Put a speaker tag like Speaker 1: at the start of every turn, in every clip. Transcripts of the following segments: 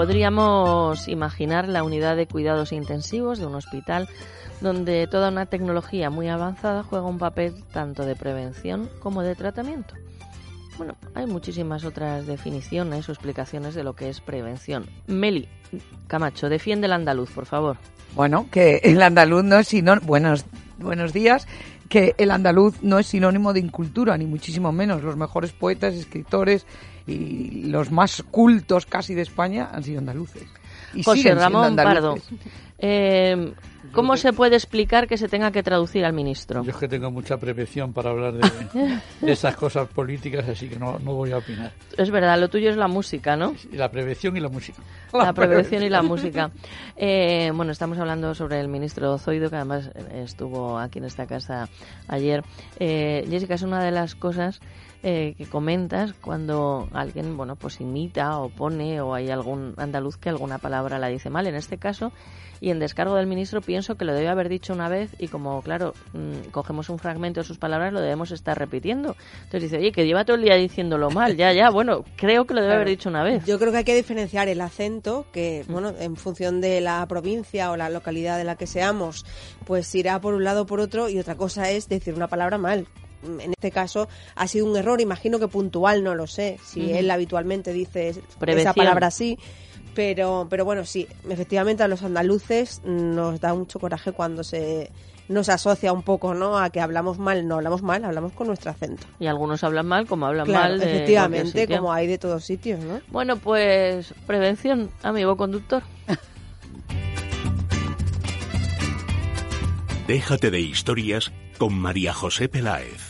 Speaker 1: Podríamos imaginar la unidad de cuidados intensivos de un hospital donde toda una tecnología muy avanzada juega un papel tanto de prevención como de tratamiento. Bueno, hay muchísimas otras definiciones o explicaciones de lo que es prevención. Meli Camacho, defiende el andaluz, por favor.
Speaker 2: Bueno, que el andaluz no es sinónimo. Buenos, buenos días. Que el andaluz no es sinónimo de incultura, ni muchísimo menos. Los mejores poetas, escritores y los más cultos casi de España han sido andaluces. Y
Speaker 1: José Ramón Pardo, eh, ¿cómo se puede explicar que se tenga que traducir al ministro?
Speaker 3: Yo es que tengo mucha prevención para hablar de, de esas cosas políticas, así que no, no voy a opinar.
Speaker 1: Es verdad, lo tuyo es la música, ¿no?
Speaker 3: La prevención y la música.
Speaker 1: La prevención y la música. Eh, bueno, estamos hablando sobre el ministro Zoido, que además eh, estuvo aquí en esta casa ayer. Eh, Jessica, es una de las cosas eh, que comentas cuando alguien, bueno, pues imita o pone o hay algún andaluz que alguna palabra la dice mal. En este caso, y en descargo del ministro, pienso que lo debe haber dicho una vez y como, claro, mm, cogemos un fragmento de sus palabras, lo debemos estar repitiendo. Entonces dice, oye, que lleva todo el día diciéndolo mal. Ya, ya, bueno, creo que lo debe haber dicho una vez.
Speaker 4: Yo creo que hay que diferenciar el acento, que bueno, en función de la provincia o la localidad de la que seamos, pues irá por un lado o por otro, y otra cosa es decir una palabra mal. En este caso ha sido un error, imagino que puntual, no lo sé, si él habitualmente dice esa palabra así. Pero, pero bueno, sí, efectivamente a los andaluces nos da mucho coraje cuando se nos asocia un poco, ¿no? A que hablamos mal, no hablamos mal, hablamos con nuestro acento.
Speaker 1: Y algunos hablan mal como hablan
Speaker 4: Claro,
Speaker 1: mal de
Speaker 4: efectivamente, como hay de todos sitios, ¿no?
Speaker 1: Bueno, pues prevención, amigo conductor.
Speaker 5: Déjate de historias con María José Peláez.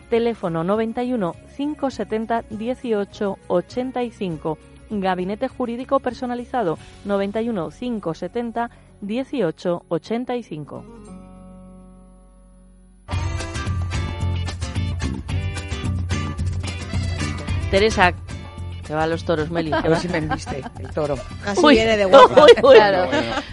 Speaker 1: Teléfono 91 570 18 85. Gabinete Jurídico Personalizado 91 570 18 85. Teresa, que va a los toros, Meli.
Speaker 2: A
Speaker 1: que
Speaker 2: ver si me enviste el toro.
Speaker 4: Así
Speaker 1: Uy,
Speaker 4: viene de guapa.
Speaker 1: uy, uy.
Speaker 4: Claro.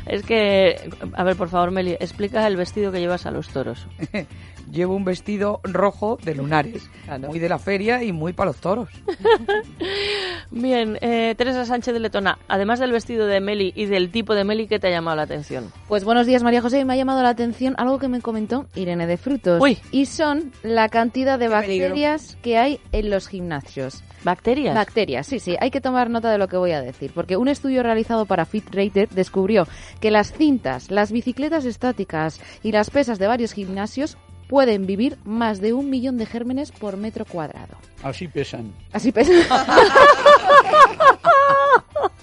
Speaker 1: Es que, a ver, por favor, Meli, explica el vestido que llevas a los toros.
Speaker 2: Llevo un vestido rojo de lunares, muy de la feria y muy para los toros.
Speaker 1: Bien, eh, Teresa Sánchez de Letona, además del vestido de Meli y del tipo de Meli, ¿qué te ha llamado la atención?
Speaker 6: Pues buenos días, María José. Me ha llamado la atención algo que me comentó Irene de Frutos.
Speaker 1: Uy.
Speaker 6: Y son la cantidad de
Speaker 4: Qué peligro.
Speaker 6: bacterias que hay en los gimnasios.
Speaker 1: ¿Bacterias?
Speaker 6: Bacterias, sí, sí. Hay que tomar nota de lo que voy a decir. Porque un estudio realizado para FitRater descubrió que las cintas, las bicicletas estáticas y las pesas de varios gimnasios pueden vivir más de un millón de gérmenes por metro cuadrado.
Speaker 3: Así pesan.
Speaker 6: Así pesa.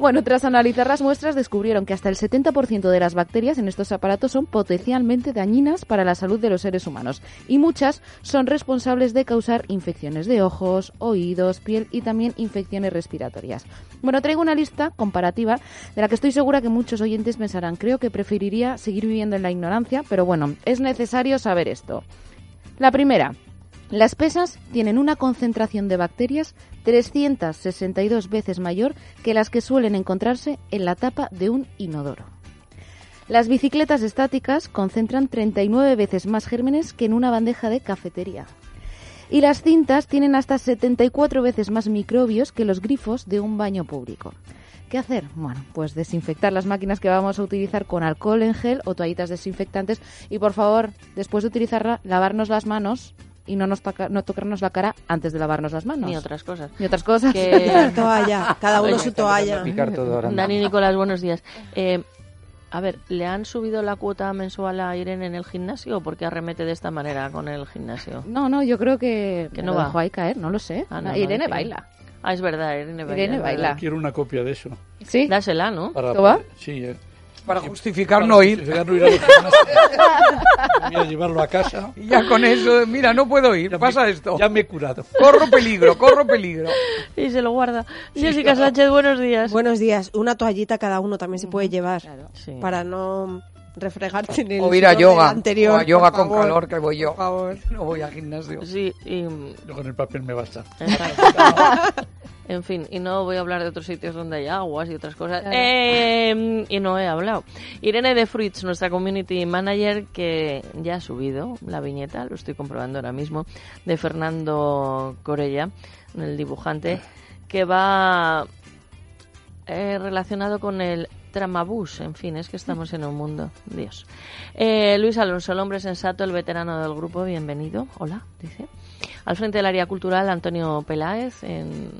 Speaker 6: Bueno, tras analizar las muestras descubrieron que hasta el 70% de las bacterias en estos aparatos son potencialmente dañinas para la salud de los seres humanos y muchas son responsables de causar infecciones de ojos, oídos, piel y también infecciones respiratorias. Bueno, traigo una lista comparativa de la que estoy segura que muchos oyentes pensarán, creo que preferiría seguir viviendo en la ignorancia, pero bueno, es necesario saber esto. La primera, las pesas tienen una concentración de bacterias 362 veces mayor que las que suelen encontrarse en la tapa de un inodoro. Las bicicletas estáticas concentran 39 veces más gérmenes que en una bandeja de cafetería. Y las cintas tienen hasta 74 veces más microbios que los grifos de un baño público. ¿Qué hacer? Bueno, pues desinfectar las máquinas que vamos a utilizar con alcohol en gel o toallitas desinfectantes y por favor, después de utilizarla, lavarnos las manos y no, nos toca, no tocarnos la cara antes de lavarnos las manos.
Speaker 1: Ni otras cosas.
Speaker 6: Ni otras cosas.
Speaker 1: Que-
Speaker 4: toalla, cada uno su toalla.
Speaker 3: a picar todo ahora.
Speaker 1: Dani Nicolás, buenos días. Eh, a ver, ¿le han subido la cuota mensual a Irene en el gimnasio o por qué arremete de esta manera con el gimnasio?
Speaker 6: No, no, yo creo que,
Speaker 1: Que no va.
Speaker 6: dejó ahí caer, no lo sé.
Speaker 1: Ah, no, no,
Speaker 6: Irene
Speaker 1: que-
Speaker 6: baila.
Speaker 1: Ah, es verdad, Irene baila.
Speaker 6: Irene baila.
Speaker 3: Quiero una copia de eso.
Speaker 6: ¿Sí?
Speaker 1: Dásela, ¿no?
Speaker 3: Para,
Speaker 6: ¿Esto va?
Speaker 3: Sí, eh.
Speaker 2: Para justificar
Speaker 3: Para
Speaker 2: no ir.
Speaker 3: justificar no ir a. Voy a llevarlo a casa.
Speaker 2: Y ya con eso, mira, no puedo ir,
Speaker 3: Ya
Speaker 2: pasa
Speaker 3: me-
Speaker 2: esto.
Speaker 3: Ya me he curado.
Speaker 2: Corro peligro, corro peligro.
Speaker 1: Y se lo guarda. Jessica Sánchez, buenos días.
Speaker 4: Buenos días. Una toallita cada uno también se puede llevar
Speaker 1: Sí.
Speaker 4: para no refregarte en el
Speaker 2: O ir a yoga,
Speaker 4: anterior.
Speaker 2: o a yoga con
Speaker 4: favor.
Speaker 2: calor que voy yo.
Speaker 4: Por favor.
Speaker 2: No voy al gimnasio.
Speaker 1: Sí, y...
Speaker 3: Yo con el papel me basta.
Speaker 1: En fin, y no voy a hablar de otros sitios donde hay aguas y otras cosas. Eh, y no he hablado. Irene de Fruits, nuestra community manager, que ya ha subido la viñeta, lo estoy comprobando ahora mismo, de Fernando Corella, el dibujante, que va eh, relacionado con el tramabús. En fin, es que estamos en un mundo. Dios. Eh, Luis Alonso, el hombre sensato, el veterano del grupo, bienvenido. Hola, dice. Al frente del área cultural, Antonio Peláez, en,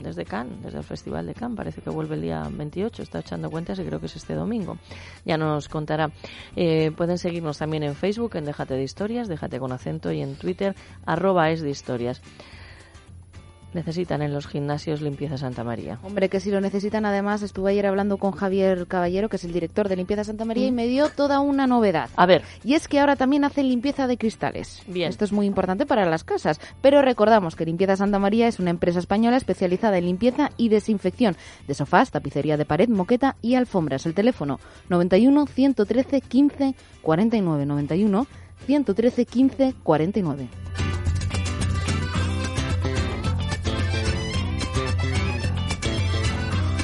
Speaker 1: desde Cannes, desde el Festival de Cannes. Parece que vuelve el día 28, está echando cuentas y creo que es este domingo. Ya nos contará. Eh, pueden seguirnos también en Facebook, en Déjate de Historias, Déjate con acento, y en Twitter, arroba es de historias. Necesitan en los gimnasios limpieza Santa María.
Speaker 6: Hombre, que si lo necesitan, además, estuve ayer hablando con Javier Caballero, que es el director de Limpieza Santa María, y me dio toda una novedad.
Speaker 1: A ver,
Speaker 6: Y es que ahora también hacen limpieza de cristales.
Speaker 1: Bien.
Speaker 6: Esto es muy importante para las casas. Pero recordamos que Limpieza Santa María es una empresa española especializada en limpieza y desinfección de sofás, tapicería de pared, moqueta y alfombras. El teléfono 91 113 15 49 91 113 15 49.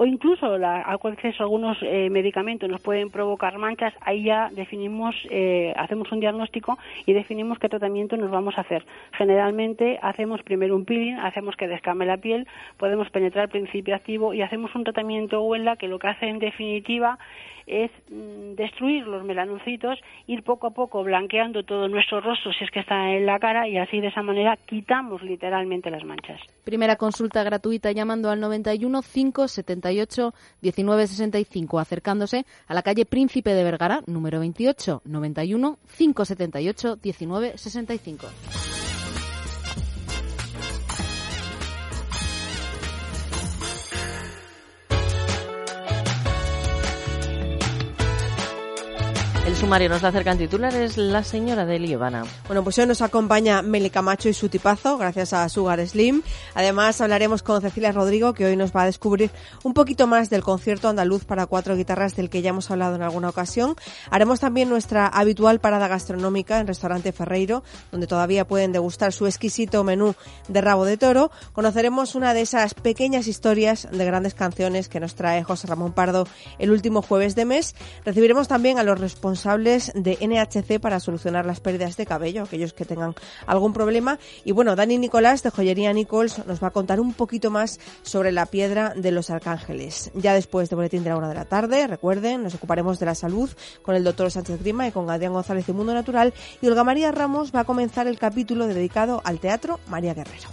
Speaker 7: o incluso la, exceso, algunos eh, medicamentos nos pueden provocar manchas, ahí ya definimos, eh, hacemos un diagnóstico y definimos qué tratamiento nos vamos a hacer. Generalmente hacemos primero un peeling, hacemos que descame la piel, podemos penetrar el principio activo y hacemos un tratamiento Wella que lo que hace en definitiva es mm, destruir los melanocitos, ir poco a poco blanqueando todo nuestro rostro si es que está en la cara y así de esa manera quitamos literalmente las manchas.
Speaker 6: Primera consulta gratuita llamando al 91 578 1965, acercándose a la calle Príncipe de Vergara, número 28, 91 578 1965.
Speaker 1: Sumario nos la acercan titulares la señora de Liobana.
Speaker 4: Bueno, pues hoy nos acompaña Meli Camacho y su tipazo, gracias a Sugar Slim. Además, hablaremos con Cecilia Rodrigo, que hoy nos va a descubrir un poquito más del concierto andaluz para cuatro guitarras del que ya hemos hablado en alguna ocasión. Haremos también nuestra habitual parada gastronómica en Restaurante Ferreiro, donde todavía pueden degustar su exquisito menú de rabo de toro. Conoceremos una de esas pequeñas historias de grandes canciones que nos trae José Ramón Pardo el último jueves de mes. Recibiremos también a los responsables de NHC para solucionar las pérdidas de cabello, aquellos que tengan algún problema. Y bueno, Dani Nicolás de Joyería Nichols nos va a contar un poquito más sobre la piedra de los arcángeles. Ya después de Boletín de la Una de la tarde, recuerden, nos ocuparemos de la salud con el doctor Sánchez Grima y con Adrián González de Mundo Natural. Y Olga María Ramos va a comenzar el capítulo dedicado al teatro María Guerrero.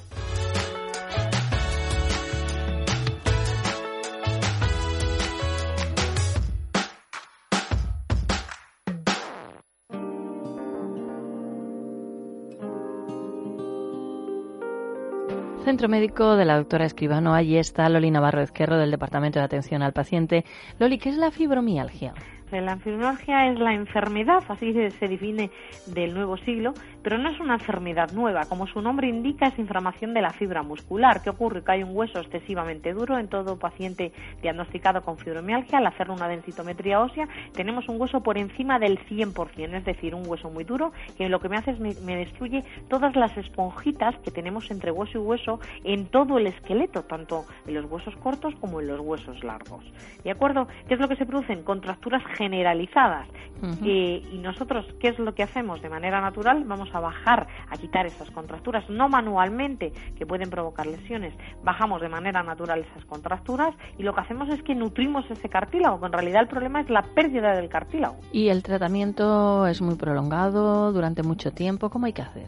Speaker 1: Centro Médico de la doctora Escribano. Allí está Loli Navarro Ezquerro del Departamento de Atención al Paciente. Loli, ¿qué es la fibromialgia?
Speaker 8: La fibromialgia es la enfermedad, así se define del nuevo siglo, pero no es una enfermedad nueva. Como su nombre indica, es inflamación de la fibra muscular. ¿Qué ocurre? Que hay un hueso excesivamente duro en todo paciente diagnosticado con fibromialgia. Al hacer una densitometría ósea, tenemos un hueso por encima del 100%, es decir, un hueso muy duro que lo que me hace es me, me destruye todas las esponjitas que tenemos entre hueso y hueso en todo el esqueleto, tanto en los huesos cortos como en los huesos largos. ¿De acuerdo? ¿Qué es lo que se producen? Contracturas generalizadas. Eh, y nosotros, ¿qué es lo que hacemos? De manera natural vamos a bajar, a quitar esas contracturas, no manualmente, que pueden provocar lesiones. Bajamos de manera natural esas contracturas y lo que hacemos es que nutrimos ese cartílago, que en realidad el problema es la pérdida del cartílago.
Speaker 1: ¿Y el tratamiento es muy prolongado durante mucho tiempo? ¿Cómo hay que hacer?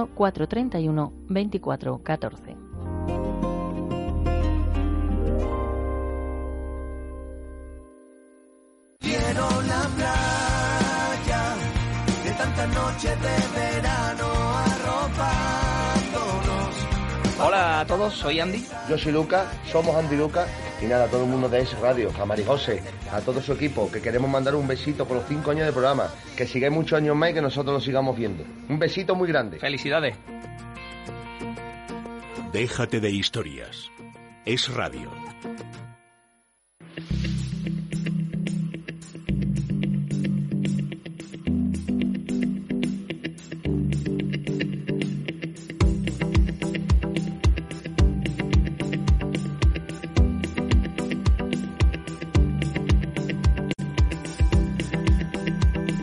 Speaker 1: 431 24 14.
Speaker 9: Quiero la playa de tantas noches de
Speaker 10: todos, soy Andy.
Speaker 11: Yo soy Lucas, somos Andy Lucas y nada, a todo el mundo de Es Radio, a Marijose, a todo su equipo, que queremos mandar un besito por los cinco años de programa, que sigáis muchos años más y que nosotros lo sigamos viendo. Un besito muy grande.
Speaker 10: Felicidades.
Speaker 5: Déjate de historias. Es Radio.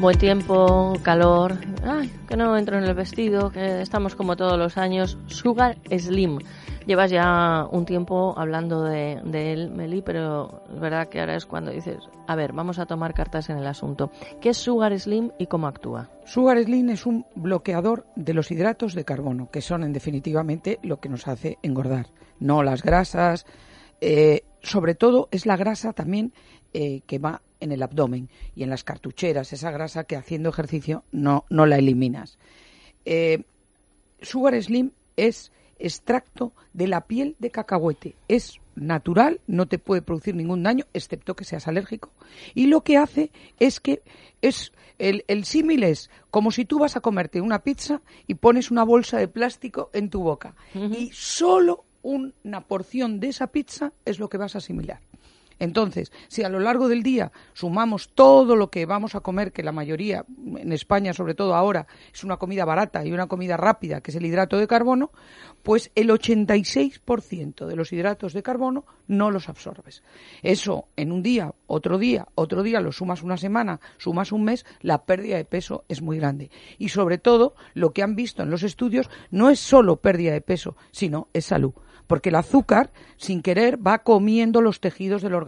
Speaker 1: Buen tiempo, calor. Que no entro en el vestido, que estamos como todos los años. Sugar Slim. Llevas ya un tiempo hablando de, de él, Meli, pero es verdad que ahora es cuando dices, a ver, vamos a tomar cartas en el asunto. ¿Qué es Sugar Slim y cómo actúa?
Speaker 2: Sugar Slim es un bloqueador de los hidratos de carbono, que son en definitivamente lo que nos hace engordar, no las grasas. eh, sobre todo es la grasa también eh, que va en el abdomen y en las cartucheras, esa grasa que haciendo ejercicio no, no la eliminas. Eh, Sugar Slim es extracto de la piel de cacahuete. Es natural, no te puede producir ningún daño, excepto que seas alérgico. Y lo que hace es que es el, el símil es como si tú vas a comerte una pizza y pones una bolsa de plástico en tu boca. Y solo una porción de esa pizza es lo que vas a asimilar. Entonces, si a lo largo del día sumamos todo lo que vamos a comer, que la mayoría, en España sobre todo ahora, es una comida barata y una comida rápida, que es el hidrato de carbono, pues el 86% de los hidratos de carbono no los absorbes. Eso en un día, otro día, otro día, lo sumas una semana, sumas un mes, la pérdida de peso es muy grande. Y sobre todo, lo que han visto en los estudios no es solo pérdida de peso, sino es salud porque el azúcar, sin querer, va comiendo los tejidos del organismo,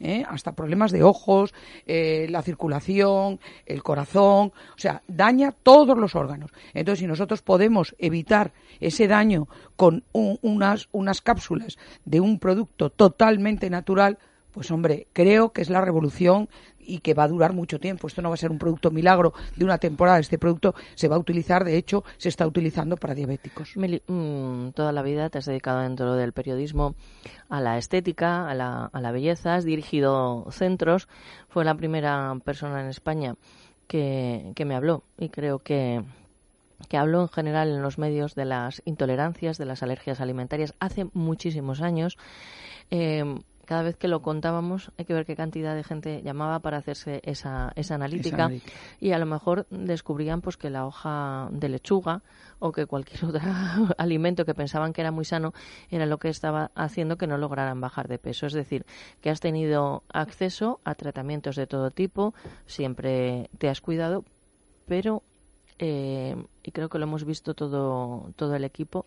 Speaker 2: ¿eh? hasta problemas de ojos, eh, la circulación, el corazón, o sea, daña todos los órganos. Entonces, si nosotros podemos evitar ese daño con un- unas, unas cápsulas de un producto totalmente natural, pues hombre, creo que es la revolución y que va a durar mucho tiempo. Esto no va a ser un producto milagro de una temporada. Este producto se va a utilizar, de hecho, se está utilizando para diabéticos.
Speaker 1: Meli, mm, toda la vida te has dedicado dentro del periodismo a la estética, a la, a la belleza, has dirigido centros, fue la primera persona en España que, que me habló y creo que, que habló en general en los medios de las intolerancias, de las alergias alimentarias hace muchísimos años. Eh, cada vez que lo contábamos, hay que ver qué cantidad de gente llamaba para hacerse esa, esa analítica
Speaker 2: analítica.
Speaker 1: y a lo mejor descubrían pues que la hoja de lechuga o que cualquier otro alimento que pensaban que era muy sano era lo que estaba haciendo que no lograran bajar de peso. Es decir, que has tenido acceso a tratamientos de todo tipo, siempre te has cuidado, pero, eh, y creo que lo hemos visto todo, todo el equipo,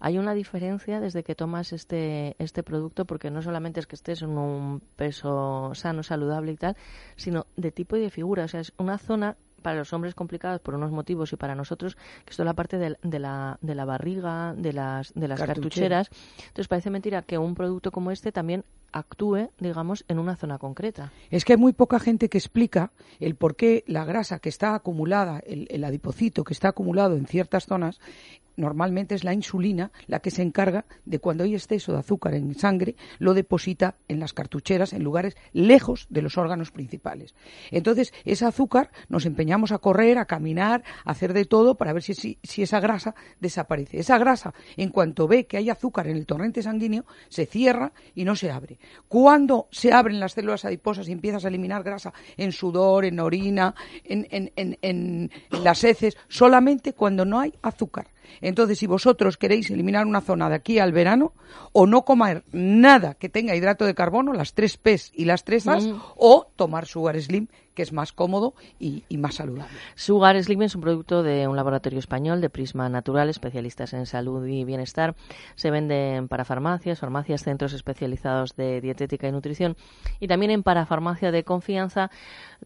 Speaker 1: Hay una diferencia desde que tomas este, este producto, porque no solamente es que estés en un peso sano, saludable y tal, sino de tipo y de figura. O sea, es una zona para los hombres complicados por unos motivos y para nosotros que es la parte de, de la, de la barriga, de las, de las
Speaker 2: Cartucheras.
Speaker 1: cartucheras. Entonces parece mentira que un producto como este también actúe, digamos, en una zona concreta.
Speaker 2: Es que hay muy poca gente que explica el por qué la grasa que está acumulada, el, adipocito que está acumulado en ciertas zonas, normalmente es la insulina la que se encarga de cuando hay exceso de azúcar en sangre, lo deposita en las cartucheras, en lugares lejos de los órganos principales. Entonces, ese azúcar nos empeñamos a correr, a caminar, a hacer de todo para ver si esa grasa desaparece. Esa grasa, en cuanto ve que hay azúcar en el torrente sanguíneo, se cierra y no se abre. Cuando se abren las células adiposas y empiezas a eliminar grasa en sudor, en orina, en, en, en, en las heces, solamente cuando no hay azúcar. Entonces, si vosotros queréis eliminar una zona de aquí al verano, o no comer nada que tenga hidrato de carbono, las tres P's y las tres A's,
Speaker 1: Mm.
Speaker 2: o tomar Sugar Slim, que es más cómodo y, y más saludable.
Speaker 1: Sugar Slim es un producto de un laboratorio español de Prisma Natural, especialistas en salud y bienestar. Se vende en parafarmacias, farmacias, centros especializados de dietética y nutrición y también en parafarmacia de confianza.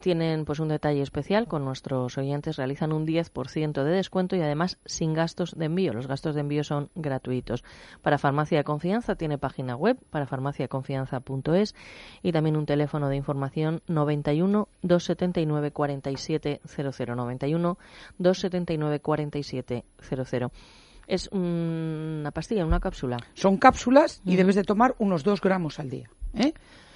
Speaker 1: Tienen pues un detalle especial con nuestros oyentes, realizan un 10% de descuento y además sin gastos de envío. Los gastos de envío son gratuitos. Para Farmacia de Confianza tiene página web para farmaciaconfianza.es y también un teléfono de información 91 279 47 00 91 279 47 00. Es una pastilla, una cápsula.
Speaker 2: Son cápsulas y debes de tomar unos dos gramos al día. ¿eh?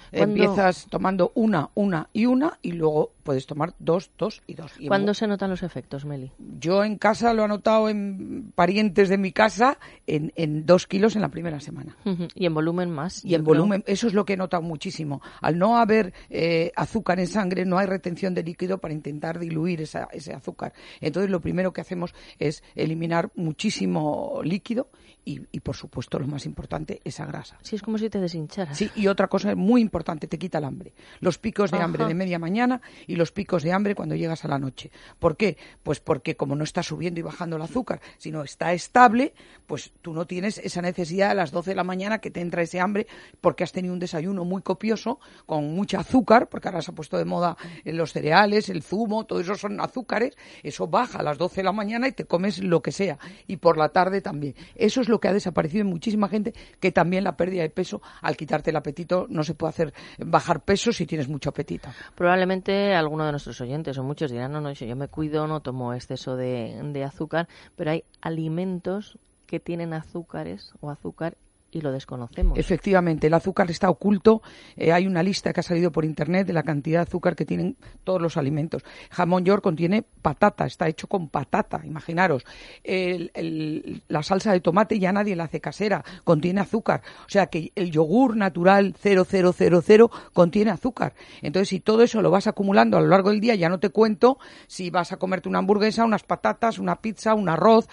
Speaker 1: ¿Cuándo-
Speaker 2: Empiezas tomando una, una y una y luego puedes tomar dos, dos y dos. Y en
Speaker 1: ¿Cuándo se notan los efectos, Meli?
Speaker 2: Yo en casa lo he notado en parientes de mi casa en, en dos kilos en la primera semana.
Speaker 1: Y en volumen más.
Speaker 2: Y en
Speaker 1: creo.
Speaker 2: volumen, eso es lo que he notado muchísimo. Al no haber eh, azúcar en sangre, no hay retención de líquido para intentar diluir esa- ese azúcar. Entonces, lo primero que hacemos es eliminar muchísimo líquido y, y, por supuesto, lo más importante, esa grasa.
Speaker 1: Sí, es como si te deshincharas.
Speaker 2: Sí, y otra cosa muy importante, te quita el hambre. Los picos de hambre de media mañana y los picos de hambre cuando llegas a la noche. ¿Por qué? Pues porque como no está subiendo y bajando el azúcar, sino está estable, pues tú no tienes esa necesidad a las 12 de la mañana que te entra ese hambre porque has tenido un desayuno muy copioso, con mucha azúcar, porque ahora se ha puesto de moda eh, los cereales, el zumo, todo eso son azúcares, eso baja a las 12 de la mañana y te comes lo que sea. Y por la tarde también. Eso es lo que ha desaparecido en muchísima gente, que también la pérdida de peso, al quitarte el apetito, no se puede hacer bajar peso si tienes mucho apetito.
Speaker 1: Probablemente alguno de nuestros oyentes o muchos dirán, no, no, yo me cuido, no tomo exceso de, de azúcar, pero hay alimentos que tienen azúcares o azúcar y lo desconocemos.
Speaker 2: Efectivamente, el azúcar está oculto. Eh, hay una lista que ha salido por internet de la cantidad de azúcar que tienen todos los alimentos. Jamón york contiene patata, está hecho con patata, imaginaros. El- la salsa de tomate ya nadie la hace casera, contiene azúcar. O sea que el yogur natural 0000 contiene azúcar. Entonces, si todo eso lo vas acumulando a lo largo del día, ya no te cuento si vas a comerte una hamburguesa, unas patatas, una pizza, un arroz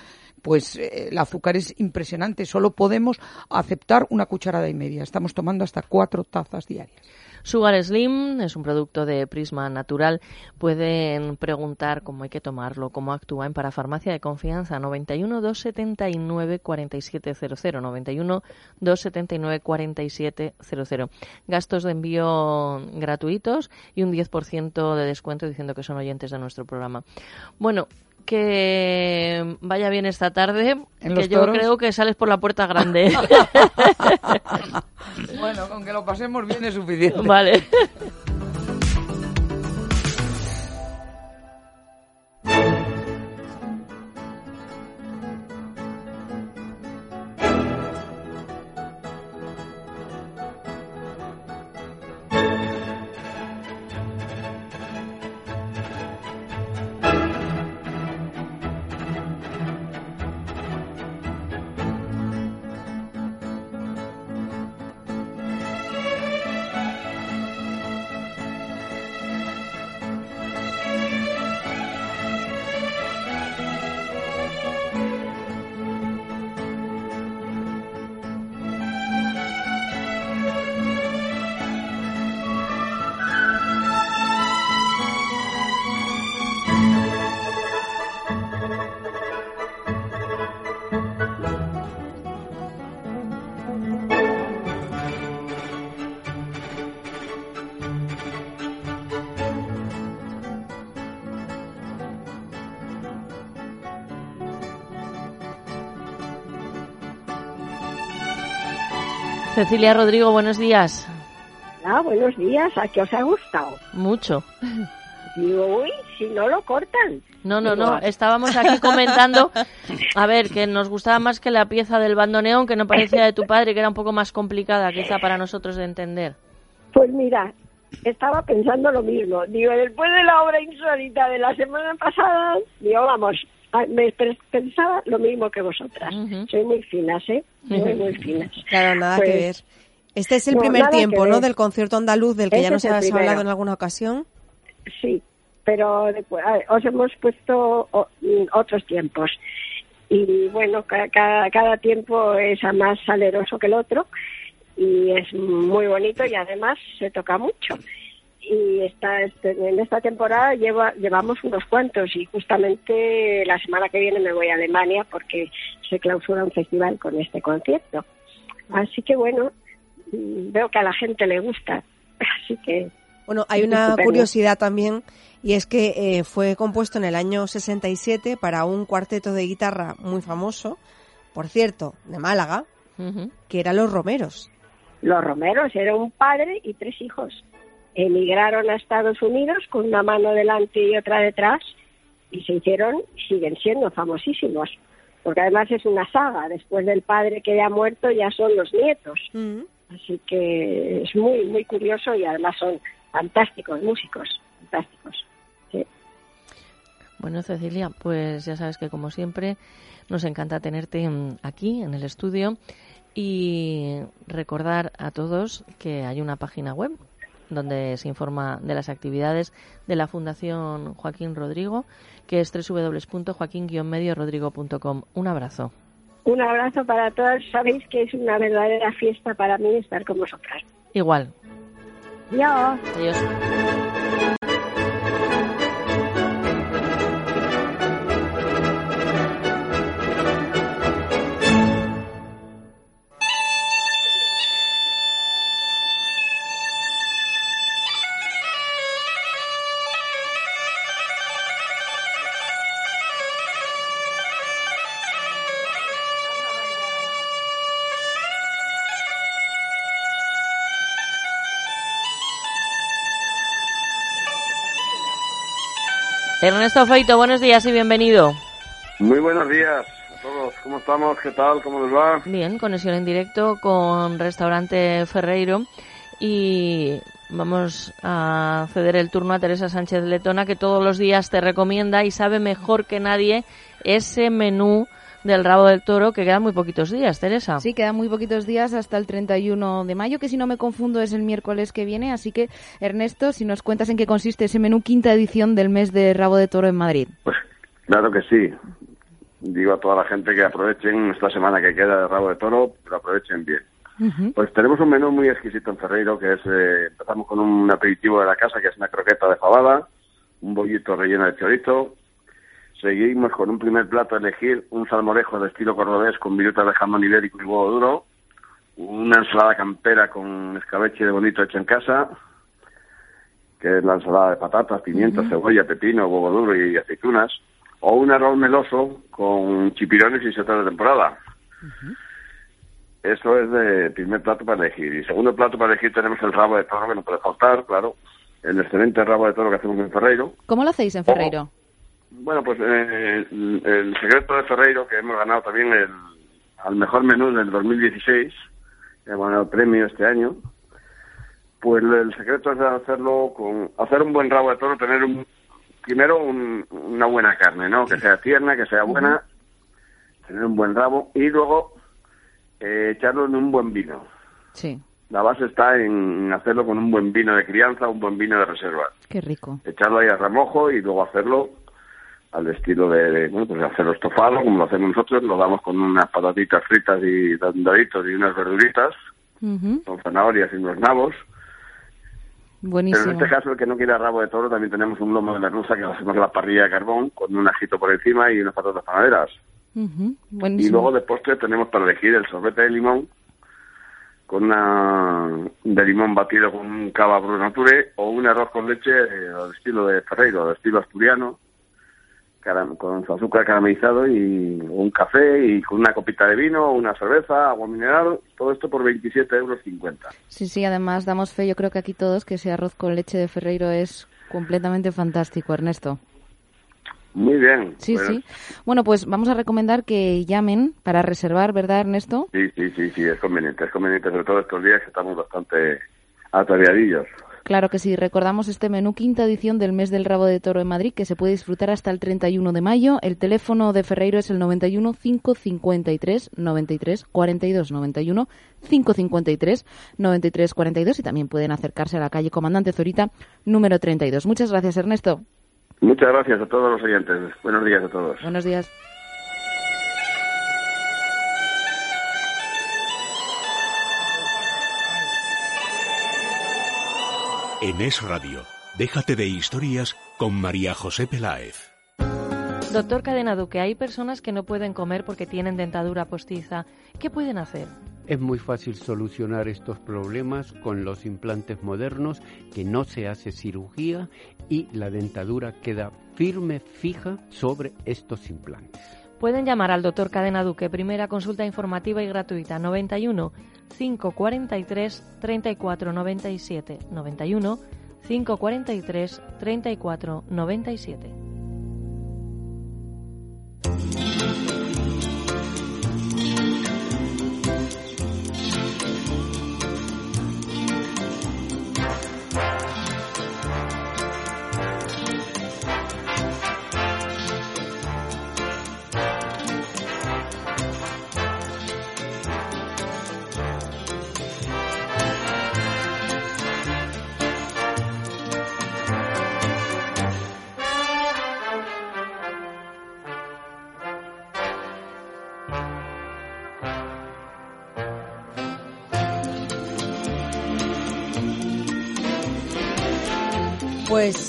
Speaker 2: pues eh, el azúcar es impresionante. Solo podemos aceptar una cucharada y media. Estamos tomando hasta cuatro tazas diarias.
Speaker 1: Sugar Slim es un producto de Prisma Natural. Pueden preguntar cómo hay que tomarlo, cómo actúa en Parafarmacia de Confianza 91 279 4700 91 279 4700. Gastos de envío gratuitos y un 10% de descuento diciendo que son oyentes de nuestro programa. Bueno, que vaya bien esta tarde,
Speaker 2: ¿En
Speaker 1: que
Speaker 2: los
Speaker 1: yo
Speaker 2: toros?
Speaker 1: creo que sales por la puerta grande.
Speaker 2: bueno, con que lo pasemos bien es suficiente.
Speaker 1: Vale. Cecilia Rodrigo, buenos días.
Speaker 12: Ah, buenos días. ¿A qué os ha gustado?
Speaker 1: Mucho.
Speaker 12: Digo, uy, si no lo cortan.
Speaker 1: No, no, no. Estábamos aquí comentando, a ver, que nos gustaba más que la pieza del bandoneón, que no parecía de tu padre, que era un poco más complicada quizá para nosotros de entender.
Speaker 12: Pues mira, estaba pensando lo mismo. Digo, después de la obra insólita de la semana pasada, digo, vamos, me pensaba lo mismo que vosotras. Soy muy finas, ¿eh? Soy muy finas.
Speaker 4: Claro, nada que ver. Este es el primer tiempo, ¿no? Del concierto andaluz del que ya nos has hablado en alguna ocasión.
Speaker 12: Sí, pero después, os hemos puesto otros tiempos. Y bueno, cada, cada tiempo es más saleroso que el otro y es muy bonito y además se toca mucho. Y esta, este, en esta temporada lleva, llevamos unos cuantos y justamente la semana que viene me voy a Alemania porque se clausura un festival con este concierto. Así que bueno, mm, veo que a la gente le gusta. Así que.
Speaker 4: Bueno, hay una curiosidad también y es que eh, fue compuesto en el año 67 para un cuarteto de guitarra muy famoso, por cierto, de Málaga, que eran los Romeros.
Speaker 12: Los Romeros era un padre y tres hijos. Emigraron a Estados Unidos con una mano delante y otra detrás y se hicieron, siguen siendo famosísimos, porque además es una saga. Después del padre que ya ha muerto ya son los nietos. Mm. Así que es muy, muy curioso y además son fantásticos músicos, fantásticos.
Speaker 1: Bueno, Cecilia, pues ya sabes que como siempre nos encanta tenerte aquí en el estudio y recordar a todos que hay una página web donde se informa de las actividades de la Fundación Joaquín Rodrigo, que es www.joaquín-mediorodrigo.com. Un abrazo.
Speaker 12: Un abrazo para todos. Sabéis que es una verdadera fiesta para mí estar con vosotras.
Speaker 1: Igual.
Speaker 12: Adiós.
Speaker 1: Adiós. Ernesto Feito, buenos días y bienvenido.
Speaker 13: Muy buenos días a todos. ¿Cómo estamos? ¿Qué tal? ¿Cómo les va?
Speaker 1: Bien, conexión en directo con Restaurante Ferreiro y vamos a ceder el turno a Teresa Sánchez Letona que todos los días te recomienda y sabe mejor que nadie ese menú del rabo del toro, que quedan muy poquitos días, Teresa.
Speaker 6: Sí, quedan muy poquitos días hasta el 31 de mayo, que si no me confundo es el miércoles que viene. Así que, Ernesto, si nos cuentas en qué consiste ese menú quinta edición del mes de rabo de toro en Madrid.
Speaker 13: Pues claro que sí. Digo a toda la gente que aprovechen esta semana que queda de rabo de toro, pero aprovechen bien. Pues tenemos un menú muy exquisito en Ferreiro, que es, eh, empezamos con un aperitivo de la casa, que es una croqueta de fabada, un bollito relleno de chorizo, Seguimos con un primer plato a elegir, un salmorejo de estilo cordobés con virutas de jamón ibérico y huevo duro, una ensalada campera con escabeche de bonito hecho en casa, que es la ensalada de patatas, pimientos, cebolla, pepino, huevo duro y aceitunas, o un arroz meloso con chipirones y setas de temporada. Eso es de primer plato para elegir. Y segundo plato para elegir tenemos el rabo de toro, que no puede faltar, claro. El excelente rabo de toro que hacemos en Ferreiro.
Speaker 6: ¿Cómo lo hacéis en Ferreiro?
Speaker 13: Bueno, pues eh, el, secreto de Ferreiro, que hemos ganado también el, al mejor menú del 2016, hemos ganado el premio este año, pues el secreto es hacerlo con hacer un buen rabo de toro, tener un, primero una buena carne, ¿no? Que sea tierna, que sea buena, tener un buen rabo y luego eh, echarlo en un buen vino.
Speaker 6: Sí.
Speaker 13: La base está en hacerlo con un buen vino de crianza, un buen vino de reserva.
Speaker 6: Qué rico.
Speaker 13: Echarlo ahí a remojo y luego hacerlo al estilo de, bueno, pues hacerlo estofado, como lo hacemos nosotros, lo damos con unas patatitas fritas y daditos y unas verduritas, con zanahorias y unos nabos.
Speaker 6: Buenísimo.
Speaker 13: Pero en este caso, el que no quiera rabo de toro, también tenemos un lomo de merluza que lo hacemos en la parrilla de carbón, con un ajito por encima y unas patatas panaderas. Y luego de postre tenemos para elegir el sorbete de limón, con una de limón batido con un cava brunature o un arroz con leche eh, al estilo de Ferreiro, al estilo asturiano, con su azúcar caramelizado y un café y con una copita de vino, una cerveza, agua mineral, todo esto por 27,50 euros.
Speaker 6: Sí, sí, además damos fe, yo creo que aquí todos, que ese arroz con leche de Ferreiro es completamente fantástico, Ernesto.
Speaker 13: Muy bien.
Speaker 6: Sí, sí. Bueno, pues vamos a recomendar que llamen para reservar, ¿verdad, Ernesto?
Speaker 13: Sí, sí, sí, sí, es conveniente, es conveniente, sobre todo estos días que estamos bastante ataviadillos.
Speaker 6: Claro que sí. Recordamos este menú quinta edición del mes del rabo de toro en Madrid que se puede disfrutar hasta el 31 de mayo. El teléfono de Ferreiro es el 91 553 93 42 91 553 93 42 y también pueden acercarse a la calle Comandante Zorita número 32. Muchas gracias, Ernesto.
Speaker 13: Muchas gracias a todos los oyentes. Buenos días a todos.
Speaker 6: Buenos días.
Speaker 5: En Es Radio, déjate de historias con María José Peláez.
Speaker 1: Doctor Cadena Duque, hay personas que no pueden comer porque tienen dentadura postiza. ¿Qué pueden hacer?
Speaker 14: Es muy fácil solucionar estos problemas con los implantes modernos, que no se hace cirugía y la dentadura queda firme, fija sobre estos implantes.
Speaker 1: Pueden llamar al doctor Cadena Duque, primera consulta informativa y gratuita, 91 543 3497. 91 543 3497.
Speaker 4: Pues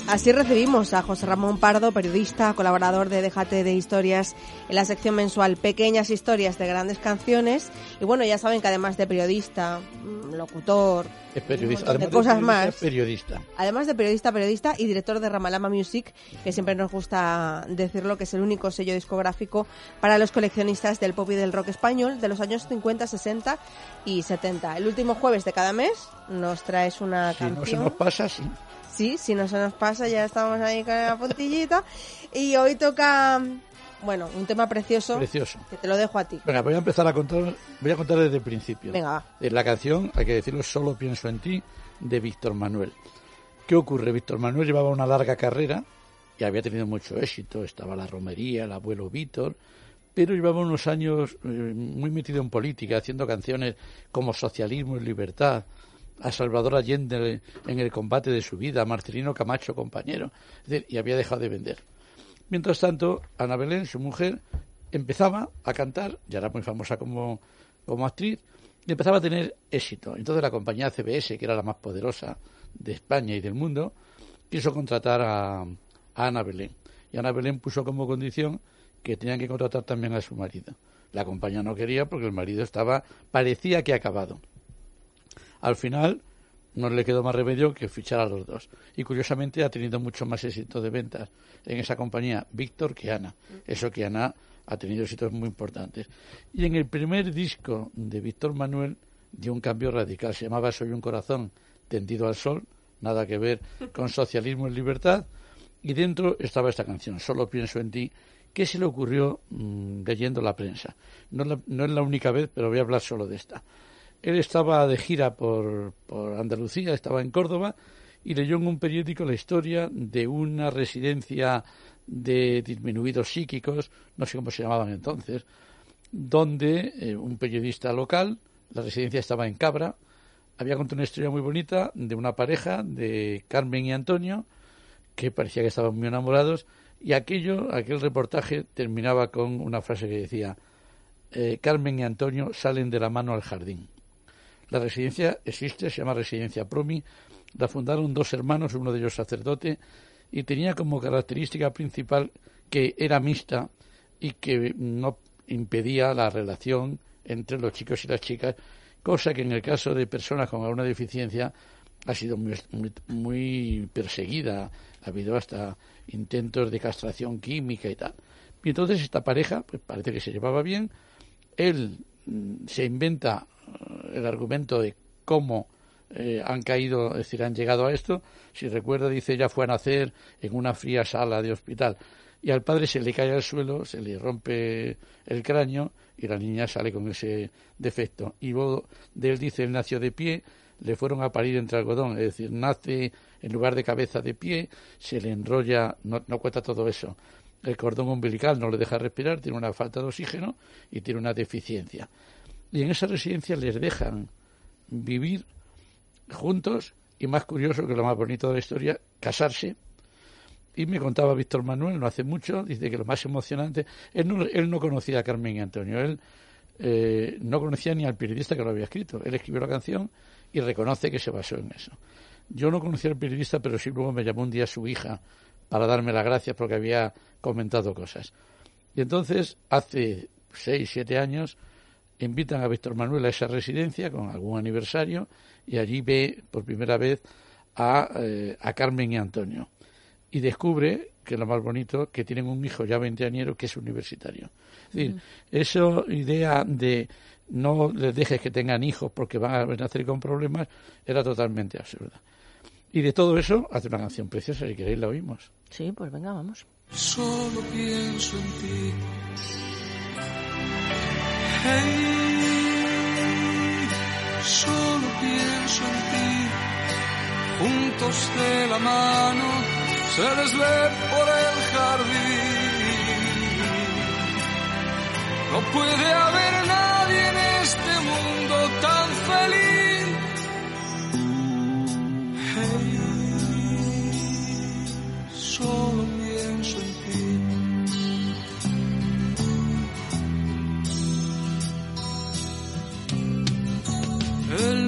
Speaker 4: así recibimos a José Ramón Pardo, periodista, colaborador de Déjate de Historias en la sección mensual Pequeñas Historias de Grandes Canciones. Y bueno, ya saben que además de periodista, mm, locutor,
Speaker 3: es periodista,
Speaker 4: de cosas más.
Speaker 3: periodista.
Speaker 4: Además de periodista, periodista y director de Ramalama Music, que siempre nos gusta decirlo, que es el único sello discográfico para los coleccionistas del pop y del rock español de los años 50, 60 y 70. El último jueves de cada mes nos traes una
Speaker 3: si
Speaker 4: canción.
Speaker 3: no se nos pasa, sí.
Speaker 4: Sí, si no se nos pasa, ya estamos ahí con la puntillita. Y hoy toca, bueno, un tema precioso.
Speaker 3: Precioso.
Speaker 4: Que te lo dejo a ti.
Speaker 3: Venga, voy a empezar a contar, voy a contar desde el principio.
Speaker 4: Venga, va.
Speaker 3: En la canción, hay que decirlo, Solo pienso en ti, de Víctor Manuel. ¿Qué ocurre? Víctor Manuel llevaba una larga carrera y había tenido mucho éxito. Estaba la romería, el abuelo Víctor, pero llevaba unos años eh, muy metido en política, haciendo canciones como Socialismo y Libertad, a Salvador Allende en el combate de su vida, a Marcelino Camacho, compañero, y había dejado de vender. Mientras tanto, Ana Belén, su mujer, empezaba a cantar, ya era muy famosa como, como actriz, y empezaba a tener éxito. Entonces la compañía CBS, que era la más poderosa de España y del mundo, quiso contratar a, a Ana Belén. Y Ana Belén puso como condición que tenían que contratar también a su marido. La compañía no quería porque el marido estaba, parecía que acabado. Al final no le quedó más remedio que fichar a los dos. Y curiosamente ha tenido mucho más éxito de ventas en esa compañía Víctor que Ana. Eso que Ana ha tenido éxitos muy importantes. Y en el primer disco de Víctor Manuel dio un cambio radical. Se llamaba Soy un corazón tendido al sol, nada que ver con socialismo y libertad. Y dentro estaba esta canción, Solo pienso en ti, que se le ocurrió mmm, leyendo la prensa. No, la, no es la única vez, pero voy a hablar solo de esta. Él estaba de gira por, por, Andalucía, estaba en Córdoba y leyó en un periódico la historia de una residencia de disminuidos psíquicos, no sé cómo se llamaban entonces, donde eh, un periodista local, la residencia estaba en Cabra, había contado una historia muy bonita de una pareja de Carmen y Antonio que parecía que estaban muy enamorados y aquello, aquel reportaje terminaba con una frase que decía eh, Carmen y Antonio salen de la mano al jardín. La residencia existe, se llama Residencia Promi. La fundaron dos hermanos, uno de ellos sacerdote, y tenía como característica principal que era mixta y que no impedía la relación entre los chicos y las chicas, cosa que en el caso de personas con alguna deficiencia ha sido muy, muy, perseguida, ha habido hasta intentos de castración química y tal. Y entonces esta pareja, pues parece que se llevaba bien, él mm, se inventa el argumento de cómo eh, han caído, es decir, han llegado a esto. Si recuerda, dice, ella fue a nacer en una fría sala de hospital y al padre se le cae al suelo, se le rompe el cráneo y la niña sale con ese defecto. Y luego de él dice, él nació de pie, le fueron a parir entre algodón, es decir, nace en lugar de cabeza de pie, se le enrolla, no, no cuenta todo eso. El cordón umbilical no le deja respirar, tiene una falta de oxígeno y tiene una deficiencia. Y en esa residencia les dejan vivir juntos y más curioso que lo más bonito de la historia, casarse. Y me contaba Víctor Manuel, no hace mucho, dice que lo más emocionante, él no, él no conocía a Carmen y Antonio, él eh, no conocía ni al periodista que lo había escrito. Él escribió la canción y reconoce que se basó en eso. Yo no conocía al periodista, pero sí luego me llamó un día su hija para darme las gracias porque había comentado cosas. Y entonces, hace seis, siete años, invitan a Víctor Manuel a esa residencia con algún aniversario y allí ve por primera vez a, eh, a Carmen y Antonio. Y descubre, que es lo más bonito, que tienen un hijo ya veinteañero que es universitario. Es decir, esa idea de no les dejes que tengan hijos porque van a nacer con problemas era totalmente absurda. Y de todo eso hace una canción preciosa, si queréis la oímos.
Speaker 1: Sí, pues venga, vamos.
Speaker 15: Solo pienso en ti. Solo pienso en ti. Juntos de la mano se les ve por el jardín. No puede haber nadie en este mundo tan feliz. Hey, solo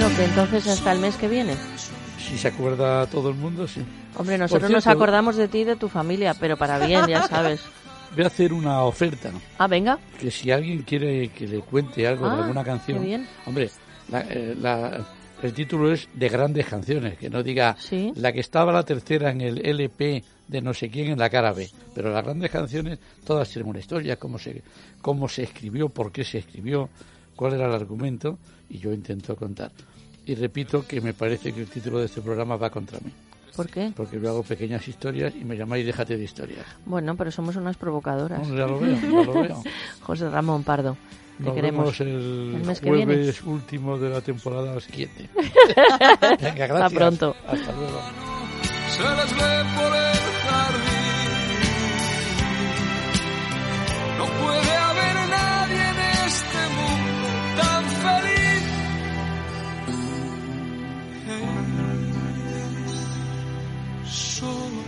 Speaker 1: Bueno, que entonces hasta el mes que viene.
Speaker 3: Si se acuerda todo el mundo, sí.
Speaker 1: Hombre, nosotros nos
Speaker 3: cierto,
Speaker 1: acordamos de ti y de tu familia, pero para bien, ya sabes.
Speaker 3: Voy a hacer una oferta,
Speaker 1: Ah, venga.
Speaker 3: que si alguien quiere que le cuente algo
Speaker 1: Ah,
Speaker 3: de alguna canción,
Speaker 1: qué bien.
Speaker 3: hombre, la- eh, la- el título es de grandes canciones, que no diga
Speaker 1: Sí.
Speaker 3: la que estaba la tercera en el LP de no sé quién en la cara B, pero las grandes canciones todas tienen una historia, cómo se, cómo se escribió, por qué se escribió, cuál era el argumento, y yo intento contar. Y repito que me parece que el título de este programa va contra mí.
Speaker 1: ¿Por qué?
Speaker 3: Porque yo hago pequeñas historias y me llamáis Déjate de historias.
Speaker 1: Bueno, pero somos unas provocadoras.
Speaker 3: No, ya lo veo, ya lo veo.
Speaker 1: José Ramón Pardo, te
Speaker 3: Nos
Speaker 1: queremos.
Speaker 3: vemos el,
Speaker 1: el mes que viene.
Speaker 3: jueves último de la temporada siguiente. Venga, gracias.
Speaker 1: Hasta pronto.
Speaker 3: Hasta luego.
Speaker 15: se les ve por el jardín. No puede tan feliz. Hey, solo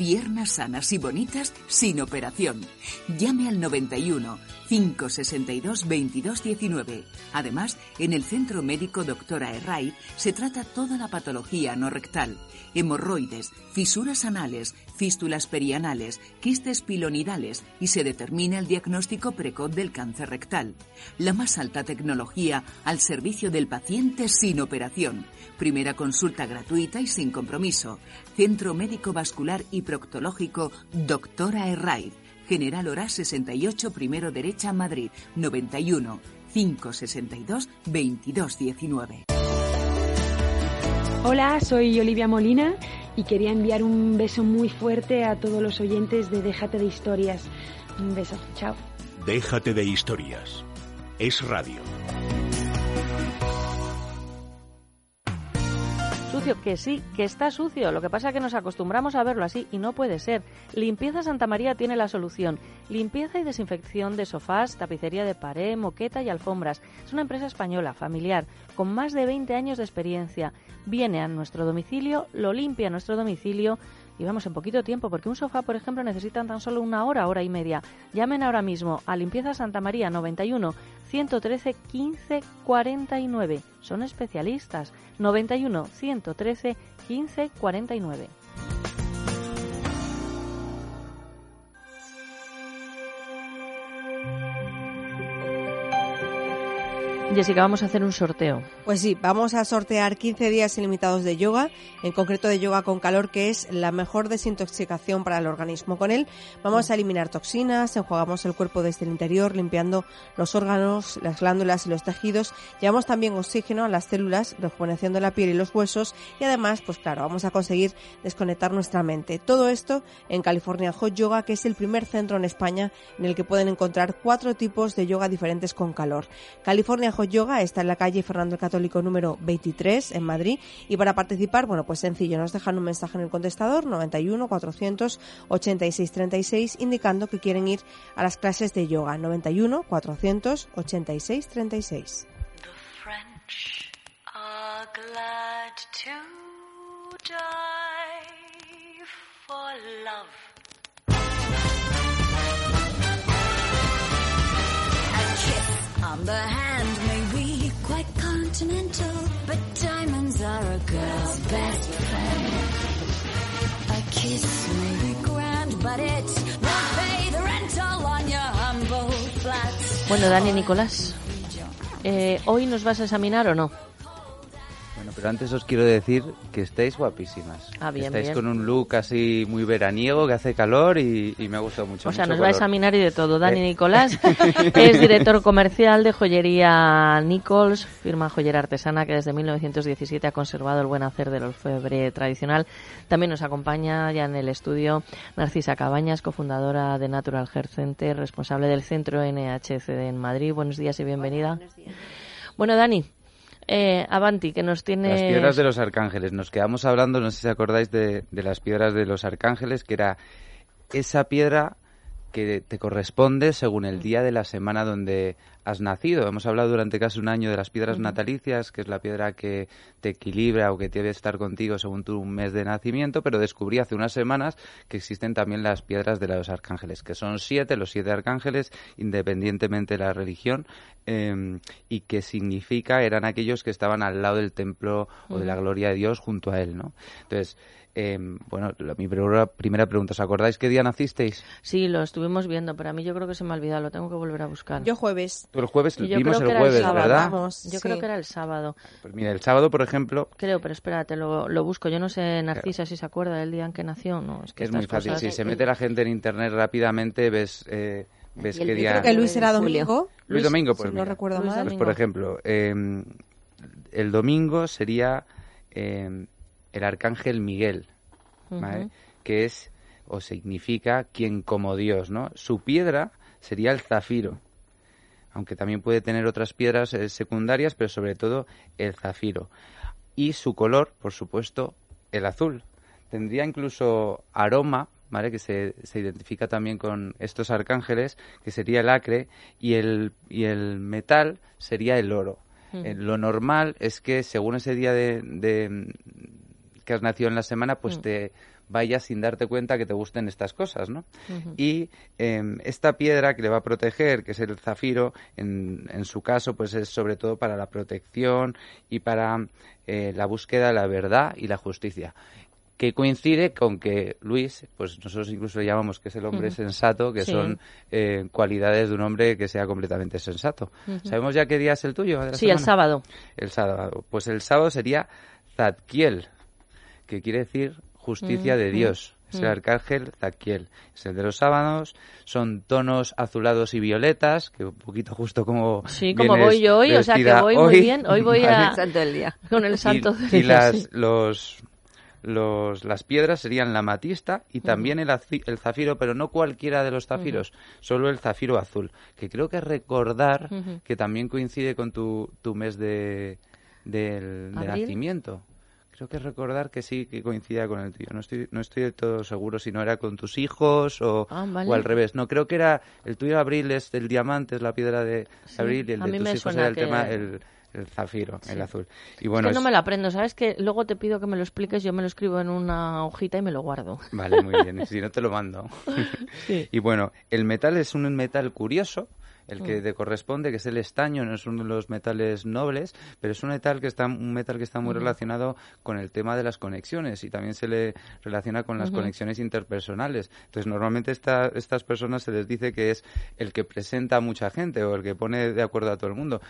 Speaker 16: Piernas sanas y bonitas sin operación. Llame al 91 562 2219. Además, en el Centro Médico Doctora Herray se trata toda la patología no rectal, hemorroides, fisuras anales, fístulas perianales, quistes pilonidales y se determina el diagnóstico precoz del cáncer rectal. La más alta tecnología al servicio del paciente sin operación. Primera consulta gratuita y sin compromiso. Centro Médico Vascular y proctológico Doctora Herraiz, General Hora 68, primero derecha, Madrid, 91 562 2219.
Speaker 17: Hola, soy Olivia Molina y quería enviar un beso muy fuerte a todos los oyentes de Déjate de Historias. Un beso, chao.
Speaker 5: Déjate de historias. Es radio.
Speaker 1: Sucio, que sí, que está sucio. Lo que pasa es que nos acostumbramos a verlo así y no puede ser. Limpieza Santa María tiene la solución. Limpieza y desinfección de sofás, tapicería de pared, moqueta y alfombras. Es una empresa española, familiar, con más de 20 años de experiencia. Viene a nuestro domicilio, lo limpia a nuestro domicilio y vamos en poquito tiempo, porque un sofá, por ejemplo, necesitan tan solo una hora, hora y media. Llamen ahora mismo a Limpieza Santa María 91 113 15 49. Son especialistas. 91 113 15 49. Jessica, vamos a hacer un sorteo.
Speaker 4: Pues sí, vamos a sortear 15 días ilimitados de yoga, en concreto de yoga con calor, que es la mejor desintoxicación para el organismo. Con él vamos a eliminar toxinas, enjuagamos el cuerpo desde el interior, limpiando los órganos, las glándulas y los tejidos. Llevamos también oxígeno a las células, rejuveneciendo la piel y los huesos. Y además, pues claro, vamos a conseguir desconectar nuestra mente. Todo esto en California Hot Yoga, que es el primer centro en España en el que pueden encontrar cuatro tipos de yoga diferentes con calor. California Hot Yoga está en la calle Fernando el Católico número 23 en Madrid y para participar, bueno, pues sencillo, nos dejan un mensaje en el contestador 91 400 86 36 indicando que quieren ir a las clases de yoga 91 400 86 36.
Speaker 9: are
Speaker 18: but diamonds are a girl's best friend. A kiss may be grand, but it won't pay the rental on your humble flats.
Speaker 1: Bueno, Dani Nicolás, eh, ¿hoy nos vas a examinar o no?
Speaker 19: Bueno, pero antes os quiero decir que estáis guapísimas.
Speaker 1: Ah, bien,
Speaker 19: estáis
Speaker 1: bien.
Speaker 19: con un look así muy veraniego, que hace calor y, y me ha gustado mucho.
Speaker 1: O sea,
Speaker 19: mucho
Speaker 1: nos va a examinar y de todo. Dani
Speaker 19: Eh.
Speaker 1: Nicolás es director comercial de joyería Nichols, firma joyera artesana que desde 1917 ha conservado el buen hacer del orfebre tradicional. También nos acompaña ya en el estudio Narcisa Cabañas, cofundadora de Natural Hair Center, responsable del centro NHCD en Madrid. Buenos días y bienvenida. Bueno, Dani, eh, Avanti, que nos tiene...
Speaker 19: Las piedras de los arcángeles. Nos quedamos hablando, no sé si acordáis de, de las piedras de los arcángeles, que era esa piedra que te corresponde según el día de la semana donde has nacido. Hemos hablado durante casi un año de las piedras natalicias, que es la piedra que te equilibra o que debe estar contigo según tu mes de nacimiento, pero descubrí hace unas semanas que existen también las piedras de los arcángeles, que son siete, los siete arcángeles, independientemente de la religión, eh, y que significa eran aquellos que estaban al lado del templo o de la gloria de Dios junto a él, ¿no? Entonces, eh, bueno, la- mi primera, primera pregunta, ¿os acordáis qué día nacisteis?
Speaker 1: Sí, lo estuvimos viendo, pero a mí yo creo que se me ha olvidado, lo tengo que volver a buscar.
Speaker 4: Yo jueves.
Speaker 19: Tú el jueves,
Speaker 1: yo
Speaker 19: vimos
Speaker 1: creo que
Speaker 19: el
Speaker 1: era
Speaker 19: jueves,
Speaker 1: sábado.
Speaker 19: ¿verdad?
Speaker 1: Yo
Speaker 4: sí.
Speaker 1: creo que era el sábado.
Speaker 19: Pues mira, el sábado, por ejemplo,
Speaker 1: Creo, pero espérate, lo, lo busco. Yo no sé, Narcisa, si se acuerda del día en que nació. No, es que
Speaker 19: es muy fácil.
Speaker 1: cosas-
Speaker 19: Si se mete la gente en internet rápidamente, ves, eh, ves
Speaker 4: el-
Speaker 19: qué
Speaker 4: yo
Speaker 19: día.
Speaker 4: creo que Luis era domingo.
Speaker 19: Luis Domingo, pues
Speaker 4: si no recuerdo mal.
Speaker 19: Pues por ejemplo, eh, el domingo sería eh, el arcángel Miguel, ¿vale? Que es o significa quien como Dios, ¿no? Su piedra sería el zafiro, aunque también puede tener otras piedras eh, secundarias, pero sobre todo el zafiro. Y su color, por supuesto, el azul. Tendría incluso aroma, ¿vale? Que se, se identifica también con estos arcángeles, que sería el acre, y el, y el metal sería el oro. Eh, lo normal es que según ese día de, de- que has nacido en la semana, pues
Speaker 1: Mm.
Speaker 19: te vayas sin darte cuenta que te gusten estas cosas, ¿no? Y eh, esta piedra que le va a proteger, que es el zafiro, en, en su caso, pues es sobre todo para la protección y para eh, la búsqueda de la verdad y la justicia. Que coincide con que Luis, pues nosotros incluso le llamamos que es el hombre sensato, que
Speaker 1: Sí.
Speaker 19: son eh, cualidades de un hombre que sea completamente sensato. ¿Sabemos ya qué día es el tuyo?
Speaker 1: Sí, el sábado.
Speaker 19: El sábado. Pues el sábado sería Zadkiel, que quiere decir justicia de. Dios Es el arcángel Zaquiel. Es el de los sábados. Son tonos azulados y violetas, que un poquito justo como.
Speaker 1: Sí, como voy yo hoy, o sea que voy muy bien. Hoy voy a...
Speaker 6: Santo del día.
Speaker 1: Con el santo
Speaker 19: y,
Speaker 1: del
Speaker 19: y
Speaker 1: día,
Speaker 19: las,
Speaker 1: sí.
Speaker 19: los, los, las piedras serían la amatista y también el, el zafiro, pero no cualquiera de los zafiros, solo el zafiro azul, que creo que recordar que también coincide con tu, tu mes de, del- de nacimiento. Creo que recordar que sí, que coincidía con el tuyo. No estoy, no estoy del todo seguro si no era con tus hijos o,
Speaker 1: Ah, vale.
Speaker 19: o al revés. No, creo que era el tuyo abril es el diamante, es la piedra de
Speaker 1: Sí,
Speaker 19: abril y el
Speaker 1: a
Speaker 19: de tus hijos era el
Speaker 1: que-
Speaker 19: tema el, el zafiro, el azul. Y bueno,
Speaker 1: es que no
Speaker 19: es-
Speaker 1: me lo aprendo, ¿sabes? Que luego te pido que me lo expliques, yo me lo escribo en una hojita y me lo guardo.
Speaker 19: Vale, muy bien. y Si no te lo mando.
Speaker 1: Sí.
Speaker 19: Y bueno, el metal es un metal curioso, el que
Speaker 1: Mm.
Speaker 19: te corresponde, que es el estaño, no es uno de los metales nobles, pero es un metal que está un metal que está muy relacionado con el tema de las conexiones y también se le relaciona con las conexiones interpersonales. Entonces, normalmente esta, estas personas se les dice que es el que presenta a mucha gente o el que pone de acuerdo a todo el mundo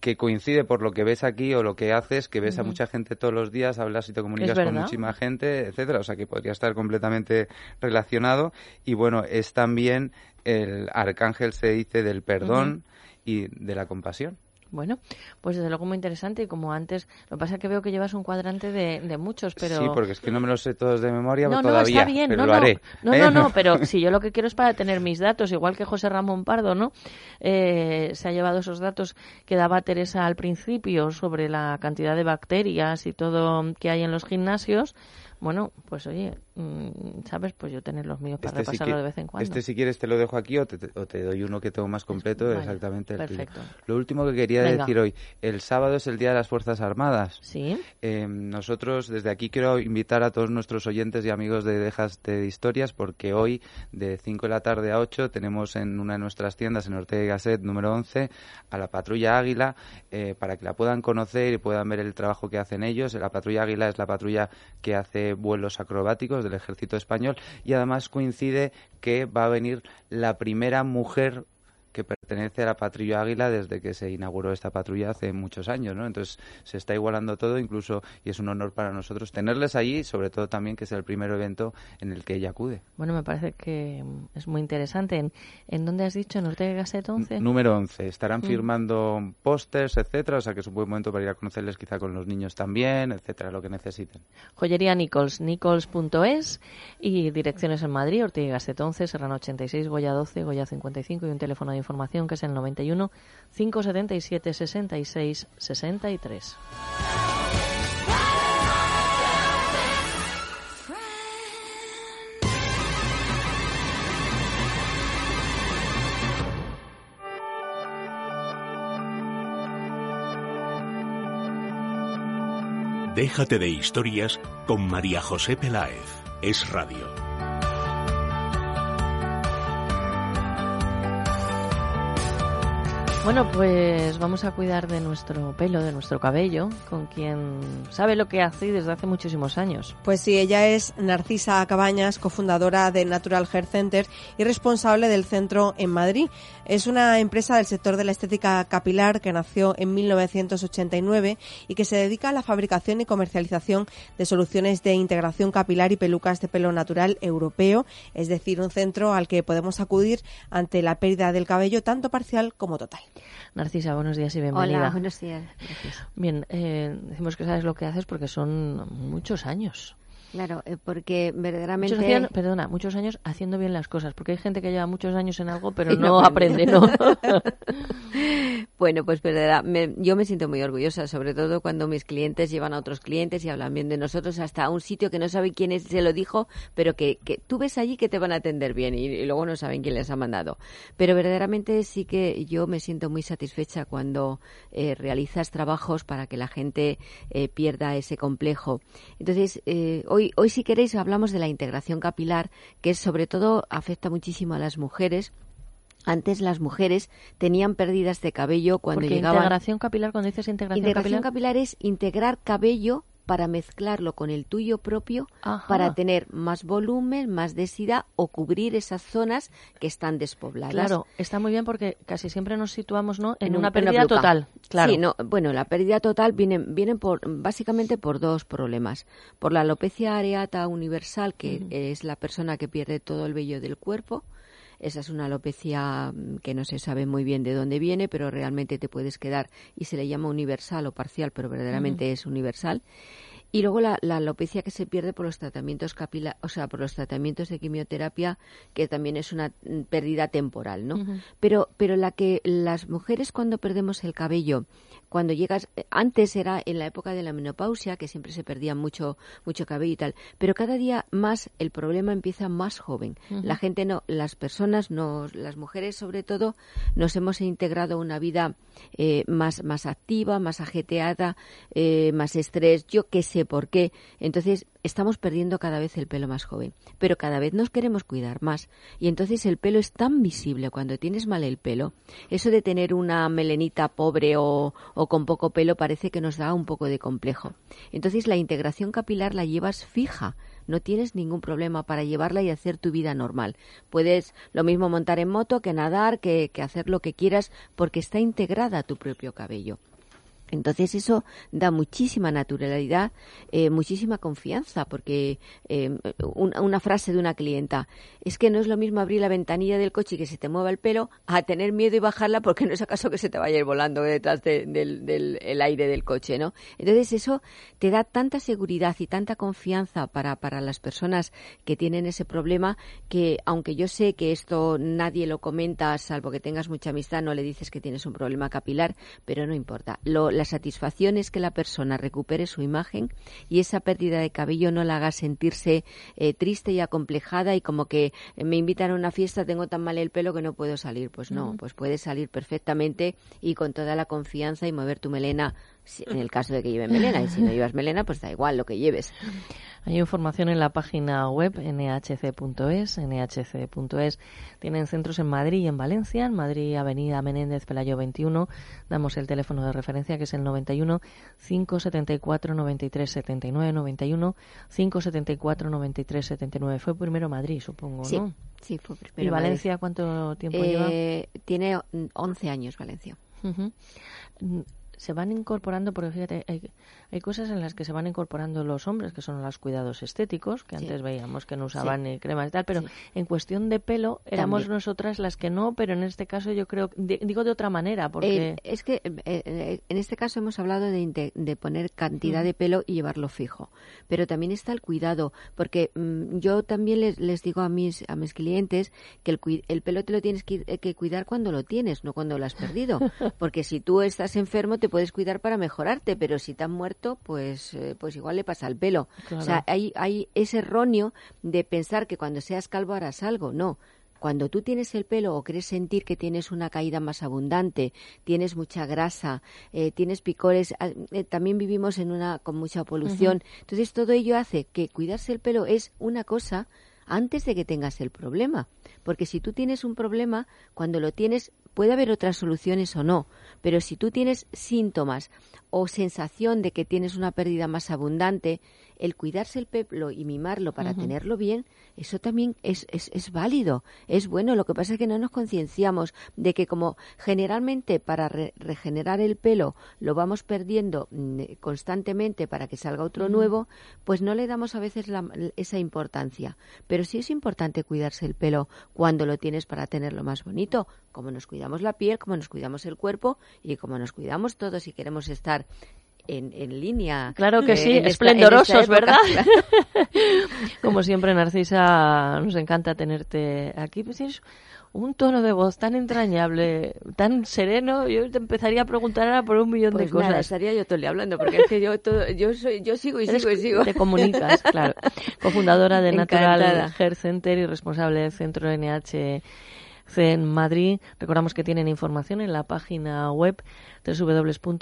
Speaker 19: que coincide por lo que ves aquí o lo que haces, que ves a mucha gente todos los días, hablas y te comunicas con muchísima gente, etcétera, o sea que podría estar completamente relacionado. Y bueno, es también el arcángel se dice del perdón y de la compasión.
Speaker 1: Bueno, pues desde luego muy interesante y como antes, lo que pasa es que veo que llevas un cuadrante de, de muchos, pero...
Speaker 19: Sí, porque es que no me los sé todos de memoria
Speaker 1: no,
Speaker 19: todavía,
Speaker 1: no, está bien,
Speaker 19: pero
Speaker 1: no,
Speaker 19: lo
Speaker 1: no,
Speaker 19: haré.
Speaker 1: no,
Speaker 19: ¿eh?
Speaker 1: no, no, pero si yo lo que quiero es para tener mis datos, igual que José Ramón Pardo, ¿no? Eh, se ha llevado esos datos que daba Teresa al principio sobre la cantidad de bacterias y todo que hay en los gimnasios. Bueno, pues oye, mm, ¿sabes? Pues yo tener los míos para
Speaker 19: Este sí
Speaker 1: repasarlo
Speaker 19: que-
Speaker 1: de vez en cuando.
Speaker 19: Este si quieres te lo dejo aquí o te, o te doy uno que tengo más completo,
Speaker 1: Vale,
Speaker 19: exactamente el tuyo.
Speaker 1: perfecto.
Speaker 19: Lo último que quería
Speaker 1: Venga.
Speaker 19: decir hoy, el sábado es el Día de las Fuerzas Armadas.
Speaker 1: Sí.
Speaker 19: Eh, nosotros desde aquí quiero invitar a todos nuestros oyentes y amigos de Dejaste de Historias porque hoy de 5 de la tarde a 8 tenemos en una de nuestras tiendas en Ortega y Gasset número 11 a la Patrulla Águila eh, para que la puedan conocer y puedan ver el trabajo que hacen ellos. La Patrulla Águila es la patrulla que hace vuelos acrobáticos del ejército español y además coincide que va a venir la primera mujer que pertenece a la patrulla Águila desde que se inauguró esta patrulla hace muchos años, ¿no? Entonces se está igualando todo, incluso, y es un honor para nosotros tenerles allí, sobre todo también que es el primer evento en el que ella acude.
Speaker 1: Bueno, me parece que mm, es muy interesante. ¿En, en dónde has dicho? ¿En Ortega Gasset 11?
Speaker 19: Número 11. Estarán
Speaker 1: Mm.
Speaker 19: firmando pósters, etcétera, o sea que es un buen momento para ir a conocerles quizá con los niños también, etcétera, lo que necesiten.
Speaker 1: Joyería Nichols, nichols.es y direcciones en Madrid, Ortega Gasset 11, Serrano 86, Goya 12, Goya 55 y un teléfono de información que es el 91 577 66 63.
Speaker 5: Déjate de historias con María José Peláez. Es radio.
Speaker 1: Bueno, pues vamos a cuidar de nuestro pelo, de nuestro cabello, con quien sabe lo que hace desde hace muchísimos años.
Speaker 4: Pues sí, ella es Narcisa Cabañas, cofundadora de Natural Hair Center y responsable del centro en Madrid. Es una empresa del sector de la estética capilar que nació en 1989 y que se dedica a la fabricación y comercialización de soluciones de integración capilar y pelucas de pelo natural europeo, es decir, un centro al que podemos acudir ante la pérdida del cabello tanto parcial como total.
Speaker 1: Narcisa, buenos días y bienvenida.
Speaker 20: Hola, buenos días. Gracias.
Speaker 1: Bien, eh, decimos que sabes lo que haces porque son muchos años.
Speaker 20: Claro, eh, porque verdaderamente...
Speaker 1: Muchos hacían- perdona, muchos años haciendo bien las cosas, porque hay gente que lleva muchos años en algo pero no
Speaker 20: no
Speaker 1: aprende. ¿no?
Speaker 20: Bueno, pues verdad, me- yo me siento muy orgullosa, sobre todo cuando mis clientes llevan a otros clientes y hablan bien de nosotros hasta un sitio que no sabe quién es, se lo dijo, pero que, que tú ves allí que te van a atender bien y, y luego no saben quién les ha mandado. Pero verdaderamente sí que yo me siento muy satisfecha cuando eh, realizas trabajos para que la gente eh, pierda ese complejo. Entonces, eh, hoy, hoy si queréis hablamos de la integración capilar, que sobre todo afecta muchísimo a las mujeres. Antes las mujeres tenían pérdidas de cabello cuando
Speaker 1: porque
Speaker 20: llegaban.
Speaker 1: integración capilar, cuando dices integración,
Speaker 20: Integración
Speaker 1: capilar,
Speaker 20: capilar es integrar cabello para mezclarlo con el tuyo propio
Speaker 1: Ajá.
Speaker 20: para tener más volumen, más densidad o cubrir esas zonas que están despobladas.
Speaker 1: Claro, está muy bien porque casi siempre nos situamos ¿no? en,
Speaker 20: un-
Speaker 1: una pérdida total. Claro.
Speaker 20: Sí, no, bueno, la pérdida total viene, viene por, básicamente por dos problemas. Por la alopecia areata universal, que es la persona que pierde todo el vello del cuerpo. Esa es una alopecia mm, que no se sabe muy bien de dónde viene, pero realmente te puedes quedar y se le llama universal o parcial, pero verdaderamente
Speaker 1: Ujú.
Speaker 20: es universal. Y luego la, la alopecia que se pierde por los tratamientos capilares, o sea, por los tratamientos de quimioterapia, que también es una mm, pérdida temporal, ¿no? Pero, pero la que las mujeres cuando perdemos el cabello, cuando llegas, eh, antes era en la época de la menopausia, que siempre se perdía mucho, mucho cabello y tal, pero cada día más el problema empieza más joven. La gente no, las personas, no, las mujeres sobre todo, nos hemos integrado a una vida eh, más, más activa, más ajeteada, eh, más estrés, yo qué sé por qué. Entonces estamos perdiendo cada vez el pelo más joven, pero cada vez nos queremos cuidar más. Y entonces el pelo es tan visible cuando tienes mal el pelo. Eso de tener una melenita pobre o, con poco pelo parece que nos da un poco de complejo. Entonces la integración capilar la llevas fija. No tienes ningún problema para llevarla y hacer tu vida normal. Puedes lo mismo montar en moto que nadar, que, que hacer lo que quieras, porque está integrada a tu propio cabello. Entonces eso da muchísima naturalidad, eh, muchísima confianza, porque eh, un- una frase de una clienta es que no es lo mismo abrir la ventanilla del coche y que se te mueva el pelo a tener miedo y bajarla porque no es acaso que se te vaya a ir volando detrás de- del, del- el aire del coche, ¿no? Entonces eso te da tanta seguridad y tanta confianza para, para las personas que tienen ese problema que aunque yo sé que esto nadie lo comenta, salvo que tengas mucha amistad, no le dices que tienes un problema capilar, pero no importa. La satisfacción es que la persona recupere su imagen y esa pérdida de cabello no la haga sentirse eh, triste y acomplejada y como que eh, me invitan a una fiesta, tengo tan mal el pelo que no puedo salir. Pues no, pues puedes salir perfectamente y con toda la confianza y mover tu melena en el caso de que lleve melena. Y si no llevas melena, pues da igual lo que lleves.
Speaker 1: Hay información en la página web nhc.es, nhc.es. Tienen centros en Madrid y en Valencia. En Madrid, Avenida Menéndez Pelayo 21. Damos el teléfono de referencia que es el 91 574 93 79 91 574 93 79. Fue primero Madrid, supongo,
Speaker 20: Sí,
Speaker 1: ¿no?
Speaker 20: sí, fue primero
Speaker 1: ¿Y
Speaker 20: Madrid.
Speaker 1: Valencia cuánto tiempo lleva?
Speaker 20: Eh, Tiene mm, 11 años Valencia.
Speaker 1: Ujú. Mm, Se van incorporando, porque fíjate, hay, hay cosas en las que se van incorporando los hombres, que son los cuidados estéticos, que
Speaker 20: Sí.
Speaker 1: antes veíamos que no usaban
Speaker 20: Sí.
Speaker 1: ni cremas y tal, pero
Speaker 20: Sí.
Speaker 1: en cuestión de pelo éramos
Speaker 20: También.
Speaker 1: nosotras las que no, pero en este caso yo creo, di- digo de otra manera, porque...
Speaker 20: Eh, es que eh, eh, en este caso hemos hablado de, de poner cantidad de pelo y llevarlo fijo, pero también está el cuidado, porque mm, yo también les, les digo a mis a mis clientes que el, el pelo te lo tienes que, que cuidar cuando lo tienes, no cuando lo has perdido, porque si tú estás enfermo te puedes cuidar para mejorarte, pero si te han muerto, pues eh, pues igual le pasa al pelo.
Speaker 1: Claro.
Speaker 20: O sea, hay hay ese erróneo de pensar que cuando seas calvo harás algo, no. Cuando tú tienes el pelo o crees sentir que tienes una caída más abundante, tienes mucha grasa, eh, tienes picores, ah, eh, también vivimos en una con mucha polución. Entonces todo ello hace que cuidarse el pelo es una cosa antes de que tengas el problema. Porque si tú tienes un problema, cuando lo tienes, puede haber otras soluciones o no, pero si tú tienes síntomas o sensación de que tienes una pérdida más abundante, el cuidarse el pelo y mimarlo para tenerlo bien, eso también es, es, es válido, es bueno. Lo que pasa es que no nos concienciamos de que como generalmente para re- regenerar el pelo lo vamos perdiendo mm, constantemente para que salga otro nuevo, pues no le damos a veces la- esa importancia. Pero sí es importante cuidarse el pelo cuando lo tienes para tenerlo más bonito, como nos cuidamos la piel, como nos cuidamos el cuerpo y como nos cuidamos todos si queremos estar en, en línea.
Speaker 1: Claro que
Speaker 20: eh,
Speaker 1: sí, esplendorosos,
Speaker 20: esta.
Speaker 1: ¿verdad? Como siempre, Narcisa, nos encanta tenerte aquí. Pues tienes un tono de voz tan entrañable, tan sereno. Yo te empezaría a preguntar ahora por un millón
Speaker 20: Pues
Speaker 1: de cosas.
Speaker 20: nada, estaría yo todo día hablando, porque es que yo, todo, yo, soy, yo sigo y
Speaker 1: Eres-
Speaker 20: sigo y sigo.
Speaker 1: Te comunicas, claro. Cofundadora de Natural. Hair Center y responsable del centro NHC en Madrid. Recordamos que tienen información en la página web www.nhc.es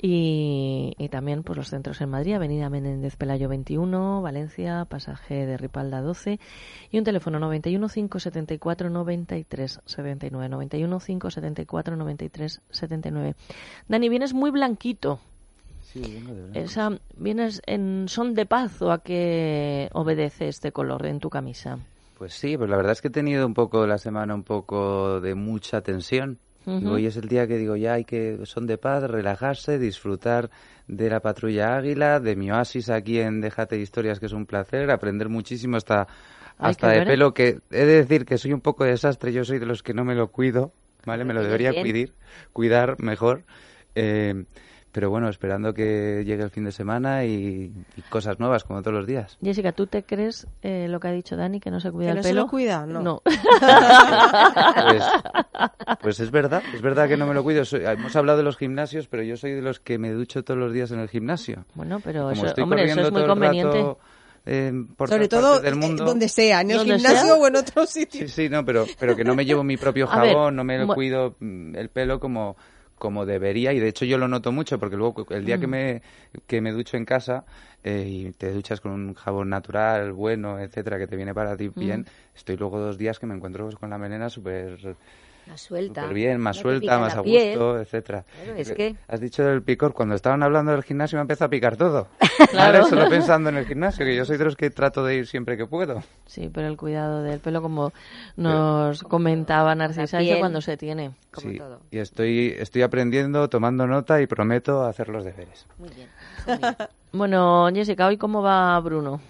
Speaker 1: y, y también pues los centros en Madrid, Avenida Menéndez Pelayo 21, Valencia, pasaje de Ripalda 12 y un teléfono 91 574 93 79 91 574 93 79. Dani, vienes muy blanquito.
Speaker 19: Sí, vengo de.
Speaker 1: Esa, ¿Vienes en son de paz o a qué obedece este color en tu camisa?
Speaker 19: Pues sí, pues la verdad es que he tenido un poco la semana un poco de mucha tensión. Y hoy es el día que digo ya hay que son de paz, relajarse, disfrutar de la patrulla Águila, de mi oasis aquí en Déjate de Historias, que es un placer, aprender muchísimo hasta, hasta de pelo, que he de decir que soy un poco desastre, yo soy de los que no me lo cuido, ¿vale? Me lo debería cuidar, cuidar mejor. Eh, pero bueno, esperando que llegue el fin de semana y, y cosas nuevas, como todos los días.
Speaker 1: Jessica, ¿tú te crees eh, lo que ha dicho Dani, que no se cuida
Speaker 4: ¿Que
Speaker 1: el
Speaker 4: no se
Speaker 1: pelo?
Speaker 4: lo cuida? No.
Speaker 19: Pues, pues es verdad, es verdad que no me lo cuido. Soy- hemos hablado de los gimnasios, pero yo soy de los que me ducho todos los días en el gimnasio.
Speaker 1: Bueno, pero
Speaker 19: Como
Speaker 1: eso,
Speaker 19: estoy
Speaker 1: hombre, eso
Speaker 19: corriendo
Speaker 1: es muy
Speaker 19: todo el
Speaker 1: conveniente.
Speaker 19: rato, eh, por
Speaker 4: Sobre todo
Speaker 19: del
Speaker 4: eh,
Speaker 19: mundo.
Speaker 4: donde sea, en el gimnasio
Speaker 1: sea.
Speaker 4: o en otro sitio.
Speaker 19: Sí, sí, no, pero, pero que no me llevo mi propio
Speaker 1: ver,
Speaker 19: jabón, no me
Speaker 1: bu-
Speaker 19: cuido mm, el pelo como, como debería y de hecho yo lo noto mucho porque luego el día que
Speaker 1: Mm.
Speaker 19: me que me ducho en casa eh, y te duchas con un jabón natural, bueno, etcétera, que te viene para ti bien,
Speaker 20: Mm.
Speaker 19: estoy luego dos días que me encuentro con la melena súper
Speaker 20: Más suelta.
Speaker 19: súper bien, más
Speaker 20: No
Speaker 19: suelta, más a
Speaker 20: piel.
Speaker 19: gusto, etcétera.
Speaker 20: Claro, es que-
Speaker 19: Has dicho del picor, cuando estaban hablando del gimnasio me empezó a picar todo.
Speaker 1: Claro.
Speaker 19: ¿Vale? Solo pensando en el gimnasio, que yo soy de los que trato de ir siempre que puedo.
Speaker 1: Sí, pero el cuidado del pelo, como nos comentaba Narcisa, eso cuando se tiene.
Speaker 19: Sí, y estoy, estoy aprendiendo, tomando nota y prometo hacer los deberes.
Speaker 20: Muy bien.
Speaker 1: Bueno, Jessica, ¿hoy cómo va Bruno?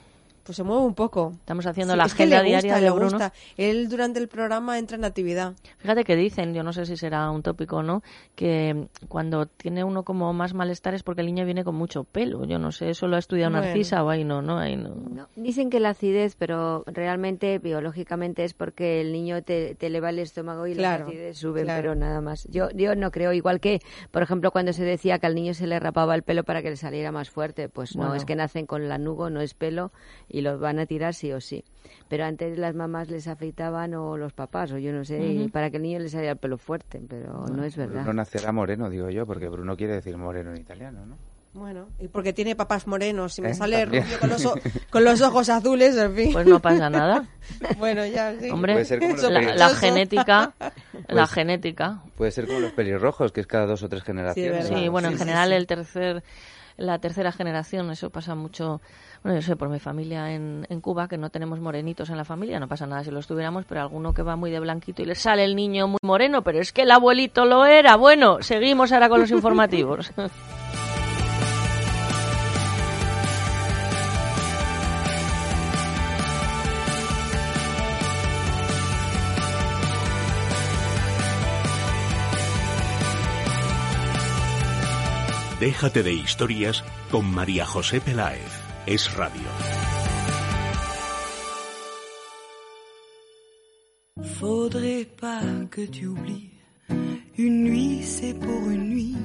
Speaker 4: Pues se mueve un poco.
Speaker 1: Estamos haciendo
Speaker 4: Sí,
Speaker 1: la
Speaker 4: es que
Speaker 1: agenda
Speaker 4: le gusta,
Speaker 1: diaria de
Speaker 4: le
Speaker 1: Bruno.
Speaker 4: gusta. Él durante el programa entra en actividad.
Speaker 1: Fíjate que dicen, yo no sé si será un tópico o no, que cuando tiene uno como más malestar es porque el niño viene con mucho pelo. Yo no sé, eso lo ha estudiado
Speaker 20: Bueno.
Speaker 1: Narcisa o ahí no, ¿no? Ahí no.
Speaker 20: No, dicen que la acidez, pero realmente biológicamente es porque el niño te, te eleva el estómago y
Speaker 4: Claro,
Speaker 20: las acidez suben,
Speaker 4: claro.
Speaker 20: pero nada más. Yo, yo no creo, igual que, por ejemplo, cuando se decía que al niño se le rapaba el pelo para que le saliera más fuerte, pues no,
Speaker 1: Bueno.
Speaker 20: es que nacen con lanugo, no es pelo y los van a tirar sí o sí. Pero antes las mamás les afeitaban o los papás, o yo no sé, y
Speaker 1: Ujú.
Speaker 20: para que el niño le saliera el pelo fuerte, pero no es verdad.
Speaker 19: Bruno nacerá moreno, digo yo, porque Bruno quiere decir moreno en italiano, ¿no?
Speaker 4: Bueno, y porque tiene papás morenos, si me
Speaker 19: ¿Eh?
Speaker 4: sale
Speaker 19: También.
Speaker 4: rubio con los, o- con los ojos azules, en fin.
Speaker 1: Pues no pasa nada.
Speaker 4: bueno, ya, sí.
Speaker 1: Hombre,
Speaker 19: Puede ser como los
Speaker 1: la, la genética, la
Speaker 19: Pues-
Speaker 1: genética.
Speaker 19: Puede ser como los pelirrojos, que es cada dos o tres generaciones.
Speaker 1: Sí, bueno, en
Speaker 4: Sí, sí,
Speaker 1: general
Speaker 4: sí.
Speaker 1: el tercer, la tercera generación, eso pasa mucho. Bueno, yo sé, por mi familia en, en Cuba, que no tenemos morenitos en la familia, no pasa nada si los tuviéramos, pero alguno que va muy de blanquito y le sale el niño muy moreno, pero es que el abuelito lo era. Bueno, seguimos ahora con los informativos.
Speaker 5: Déjate de historias con María José Peláez. Es radio.
Speaker 15: Faudrait pas que tu oublies. Une nuit, c'est pour une nuit.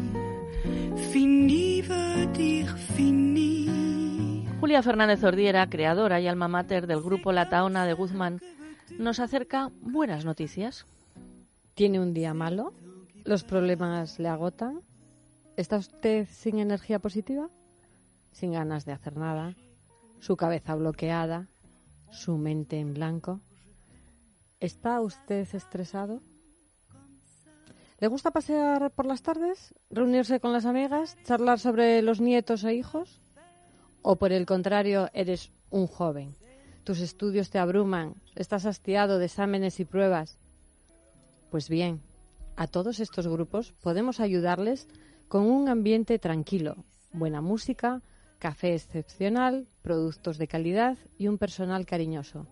Speaker 15: Fini veut dire fini.
Speaker 1: Julia Fernández Ordiera, creadora y alma mater del grupo La Taona de Guzmán, nos acerca buenas noticias.
Speaker 21: ¿Tiene un día malo? ¿Los problemas le agotan? ¿Está usted sin energía positiva? ¿Sin ganas de hacer nada? ¿Su cabeza bloqueada? ¿Su mente en blanco? ¿Está usted estresado? ¿Le gusta pasear por las tardes? ¿Reunirse con las amigas? ¿Charlar sobre los nietos e hijos? ¿O por el contrario, eres un joven? ¿Tus estudios te abruman? ¿Estás hastiado de exámenes y pruebas? Pues bien, a todos estos grupos podemos ayudarles con un ambiente tranquilo, buena música, café excepcional, productos de calidad y un personal cariñoso.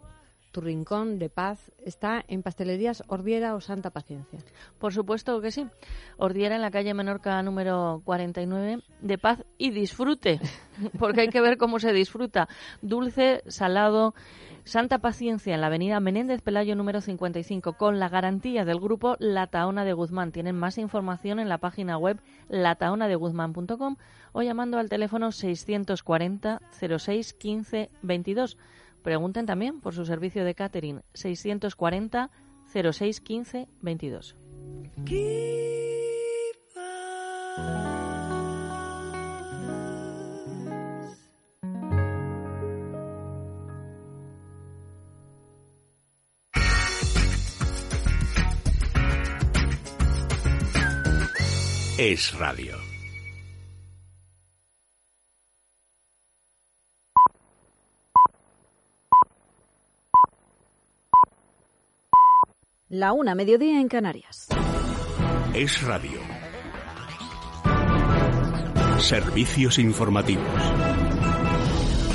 Speaker 21: Tu rincón de paz está en Pastelerías Ordiera o Santa Paciencia.
Speaker 1: Por supuesto que sí. Ordiera en la calle Menorca número 49, de paz y disfrute, porque hay que ver cómo se disfruta. Dulce, salado, Santa Paciencia en la avenida Menéndez Pelayo número 55, con la garantía del grupo La Taona de Guzmán. Tienen más información en la página web lataonadeguzmán.com o llamando al teléfono 640 06 15 22. Pregunten también por su servicio de catering 640 06 15 22.
Speaker 5: Es radio.
Speaker 22: La una, mediodía en Canarias.
Speaker 5: Es Radio. Servicios informativos.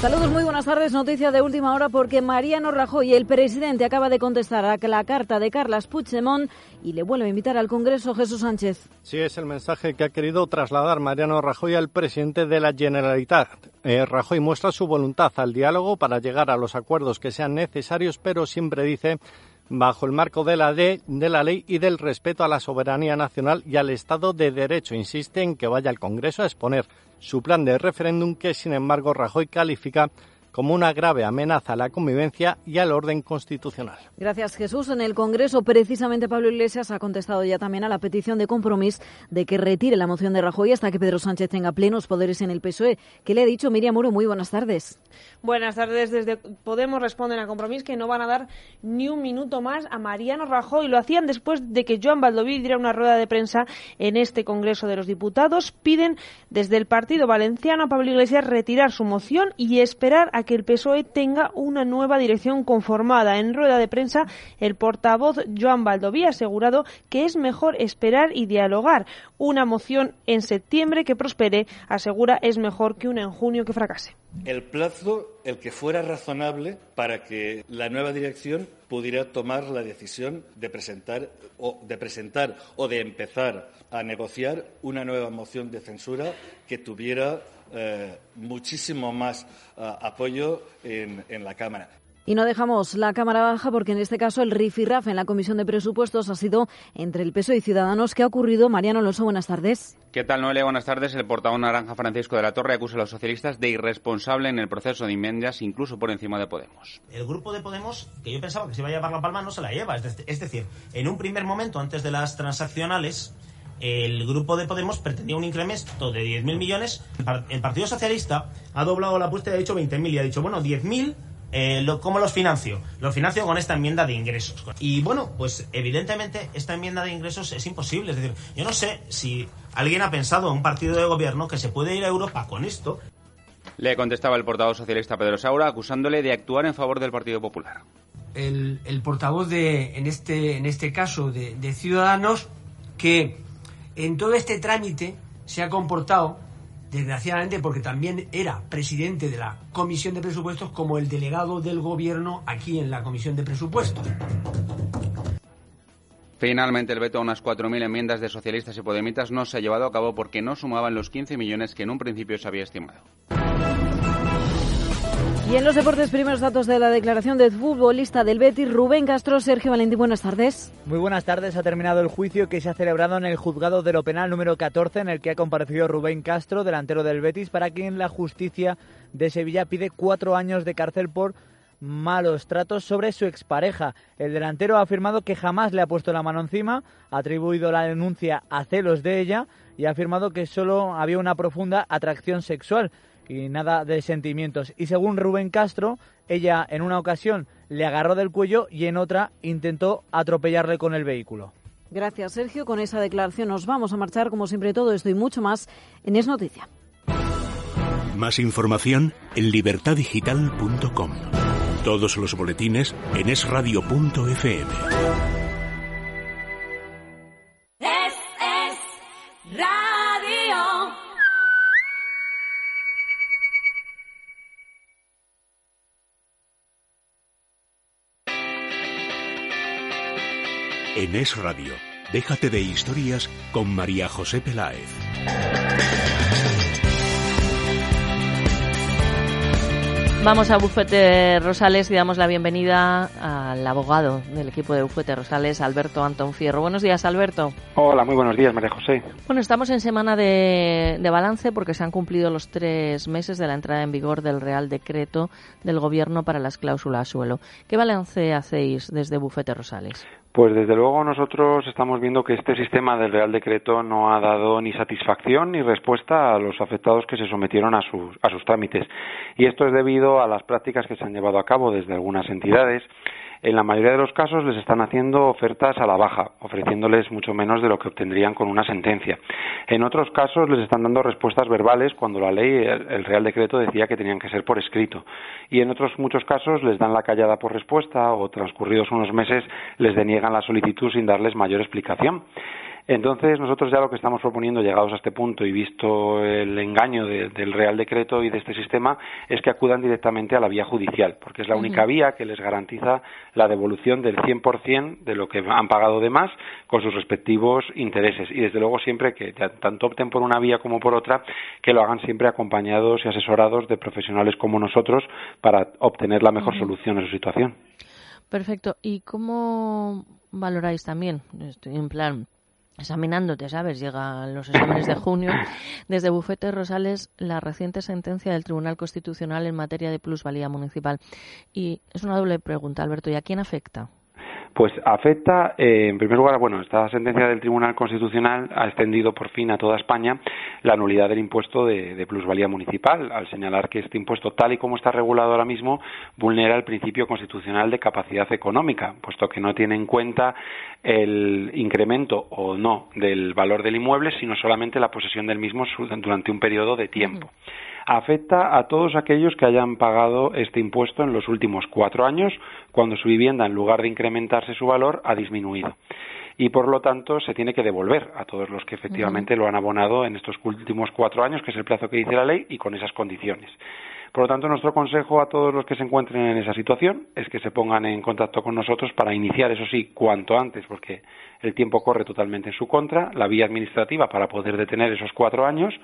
Speaker 22: Saludos, muy buenas tardes. Noticia de última hora porque Mariano Rajoy, el presidente, acaba de contestar a la carta de Carlas Puigdemont y le vuelve a invitar al Congreso Jesús Sánchez.
Speaker 23: Sí, es el mensaje que ha querido trasladar Mariano Rajoy al presidente de la Generalitat. Eh, Rajoy muestra su voluntad al diálogo para llegar a los acuerdos que sean necesarios, pero siempre dice bajo el marco de la, de, de la ley y del respeto a la soberanía nacional y al Estado de Derecho. Insiste en que vaya al Congreso a exponer su plan de referéndum que, sin embargo, Rajoy califica como una grave amenaza a la convivencia y al orden constitucional.
Speaker 22: Gracias, Jesús. En el Congreso, precisamente Pablo Iglesias ha contestado ya también a la petición de compromiso de que retire la moción de Rajoy hasta que Pedro Sánchez tenga plenos poderes en el PSOE. ¿Qué le ha dicho Miriam Muro? Muy buenas tardes.
Speaker 24: Buenas tardes. Desde Podemos responden a compromiso que no van a dar ni un minuto más a Mariano Rajoy. Lo hacían después de que Joan Baldoví diera una rueda de prensa en este Congreso de los Diputados. Piden desde el Partido Valenciano a Pablo Iglesias retirar su moción y esperar a que el PSOE tenga una nueva dirección conformada. En rueda de prensa, el portavoz Joan Baldoví ha asegurado que es mejor esperar y dialogar. Una moción en septiembre que prospere, asegura, es mejor que una en junio que fracase.
Speaker 25: El plazo, el que fuera razonable para que la nueva dirección pudiera tomar la decisión de presentar o de presentar o de empezar a negociar una nueva moción de censura que tuviera eh, muchísimo más uh, apoyo en, en la Cámara.
Speaker 22: Y no dejamos la Cámara Baja porque en este caso el rifirraf en la Comisión de Presupuestos ha sido entre el PSOE y Ciudadanos. ¿Qué ha ocurrido? Mariano Alonso, buenas tardes.
Speaker 19: ¿Qué tal, Noelia? Buenas tardes. El portavoz naranja Francisco de la Torre acusa a los socialistas de irresponsable en el proceso de enmiendas, incluso por encima de Podemos.
Speaker 26: El grupo de Podemos, que yo pensaba que se iba a llevar la palma, no se la lleva. Es decir, en un primer momento, antes de las transaccionales, el grupo de Podemos pretendía un incremento de 10.000 millones. El Partido Socialista ha doblado la apuesta y ha dicho 20.000 y ha dicho, bueno, 10.000 eh, lo, ¿Cómo los financio? Los financio con esta enmienda de ingresos. Y bueno, pues evidentemente esta enmienda de ingresos es imposible. Es decir, yo no sé si alguien ha pensado en un partido de gobierno que se puede ir a Europa con esto.
Speaker 19: Le contestaba el portavoz socialista Pedro Saura acusándole de actuar en favor del Partido Popular.
Speaker 27: El, el portavoz de, en este, en este caso, de, de Ciudadanos, que en todo este trámite se ha comportado desgraciadamente porque también era presidente de la Comisión de Presupuestos como el delegado del Gobierno aquí en la Comisión de Presupuestos.
Speaker 19: Finalmente, el veto a unas 4.000 enmiendas de socialistas y podemitas no se ha llevado a cabo porque no sumaban los 15 millones que en un principio se había estimado.
Speaker 22: Y en los deportes, primeros datos de la declaración del futbolista del Betis, Rubén Castro. Sergio Valentín, buenas tardes.
Speaker 28: Muy buenas tardes. Ha terminado el juicio que se ha celebrado en el juzgado de lo penal número 14, en el que ha comparecido Rubén Castro, delantero del Betis, para quien la justicia de Sevilla pide cuatro años de cárcel por malos tratos sobre su expareja. El delantero ha afirmado que jamás le ha puesto la mano encima, ha atribuido la denuncia a celos de ella y ha afirmado que solo había una profunda atracción sexual y nada de sentimientos. Y según Rubén Castro, ella en una ocasión le agarró del cuello y en otra intentó atropellarle con el vehículo.
Speaker 22: Gracias, Sergio. Con esa declaración nos vamos a marchar, como siempre, todo esto y mucho más en Es Noticia.
Speaker 5: Más información en libertadigital.com. Todos los boletines en esradio.fm.
Speaker 18: Es Radio,
Speaker 5: déjate de historias con María José Peláez.
Speaker 1: Vamos a Bufete Rosales y damos la bienvenida al abogado del equipo de Bufete Rosales, Alberto Antón Fierro. Buenos días, Alberto.
Speaker 29: Hola, muy buenos días, María José.
Speaker 1: Bueno, estamos en semana de, de, balance porque se han cumplido los tres meses de la entrada en vigor del Real Decreto del Gobierno para las cláusulas suelo. ¿Qué balance hacéis desde Bufete Rosales?
Speaker 29: Pues desde luego nosotros estamos viendo que este sistema del Real Decreto no ha dado ni satisfacción ni respuesta a los afectados que se sometieron a sus, a sus trámites. Y esto es debido a las prácticas que se han llevado a cabo desde algunas entidades En la mayoría de los casos les están haciendo ofertas a la baja, ofreciéndoles mucho menos de lo que obtendrían con una sentencia. En otros casos les están dando respuestas verbales cuando la ley, el, Real Decreto decía que tenían que ser por escrito. Y en otros muchos casos les dan la callada por respuesta o transcurridos unos meses les deniegan la solicitud sin darles mayor explicación. Entonces, nosotros ya lo que estamos proponiendo, llegados a este punto y visto el engaño de- del Real Decreto y de este sistema, es que acudan directamente a la vía judicial, porque es la única vía que les garantiza la devolución del 100% de lo que han pagado de más con sus respectivos intereses. Y desde luego siempre que tanto opten por una vía como por otra, que lo hagan siempre acompañados y asesorados de profesionales como nosotros para obtener la mejor solución a su situación.
Speaker 1: Perfecto. ¿Y cómo valoráis también? Estoy en plan examinándote, ¿sabes? Llegan los exámenes de junio. Desde Bufete Rosales, la reciente sentencia del Tribunal Constitucional en materia de plusvalía municipal. Y es una doble pregunta, Alberto. ¿Y a quién afecta?
Speaker 29: Pues afecta, eh, en primer lugar, bueno, esta sentencia del Tribunal Constitucional ha extendido por fin a toda España la nulidad del impuesto de, plusvalía municipal, al señalar que este impuesto, tal y como está regulado ahora mismo, vulnera el principio constitucional de capacidad económica, puesto que no tiene en cuenta el incremento o no del valor del inmueble, sino solamente la posesión del mismo durante un periodo de tiempo afecta a todos aquellos que hayan pagado este impuesto en los últimos cuatro años, cuando su vivienda, en lugar de incrementarse su valor, ha disminuido. Y por lo tanto se tiene que devolver a todos los que efectivamente lo han abonado en estos últimos cuatro años, que es el plazo que dice la ley, y con esas condiciones. Por lo tanto, nuestro consejo a todos los que se encuentren en esa situación es que se pongan en contacto con nosotros para iniciar, eso sí, cuanto antes, porque el tiempo corre totalmente en su contra, la vía administrativa para poder detener esos cuatro años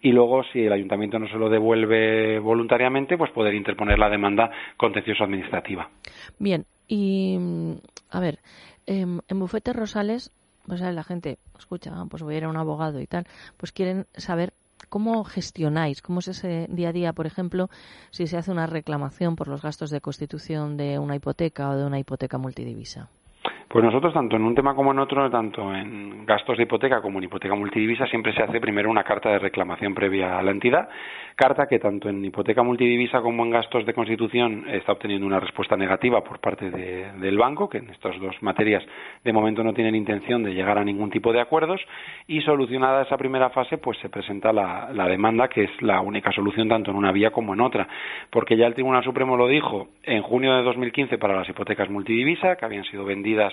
Speaker 29: y luego, si el ayuntamiento no se lo devuelve voluntariamente, pues poder interponer la demanda contencioso administrativa.
Speaker 1: Bien, y a ver, em, en Bufete Rosales, pues la gente escucha, ah, pues voy a ir a un abogado y tal, pues quieren saber cómo gestionáis, cómo es ese día a día, por ejemplo, si se hace una reclamación por los gastos de constitución de una hipoteca o de una hipoteca multidivisa.
Speaker 29: Pues nosotros, tanto en un tema como en otro, tanto en gastos de hipoteca como en hipoteca multidivisa, siempre se hace primero una carta de reclamación previa a la entidad, carta que tanto en hipoteca multidivisa como en gastos de constitución está obteniendo una respuesta negativa por parte de- del banco, que en estas dos materias de momento no tienen intención de llegar a ningún tipo de acuerdos, y solucionada esa primera fase, pues se presenta la, la demanda, que es la única solución tanto en una vía como en otra, porque ya el Tribunal Supremo lo dijo en junio de 2015 para las hipotecas multidivisa, que habían sido vendidas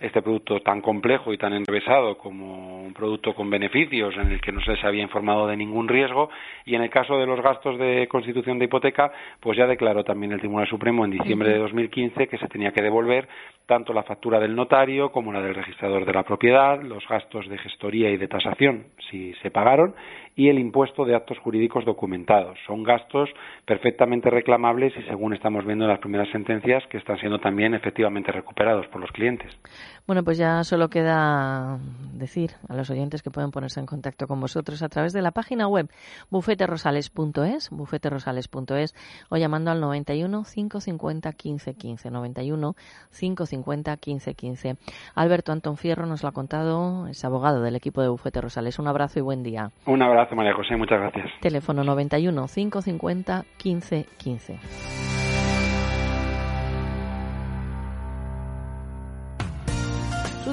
Speaker 29: este producto tan complejo y tan enrevesado como un producto con beneficios en el que no se les había informado de ningún riesgo y en el caso de los gastos de constitución de hipoteca pues ya declaró también el Tribunal Supremo en diciembre de 2015 que se tenía que devolver tanto la factura del notario como la del registrador de la propiedad, los gastos de gestoría y de tasación si se pagaron y el impuesto de actos jurídicos documentados. Son gastos perfectamente reclamables y según estamos viendo en las primeras sentencias que están siendo también efectivamente recuperados por los clientes.
Speaker 1: Bueno, pues ya solo queda decir a los oyentes que pueden ponerse en contacto con vosotros a través de la página web bufeterosales.es, bufeterosales.es o llamando al 91 550 15 15, 91 550 15 15. Alberto Antón Fierro nos lo ha contado, es abogado del equipo de Bufete Rosales. Un abrazo y buen día.
Speaker 29: Un abrazo, María José, muchas gracias.
Speaker 1: Teléfono 91 550 15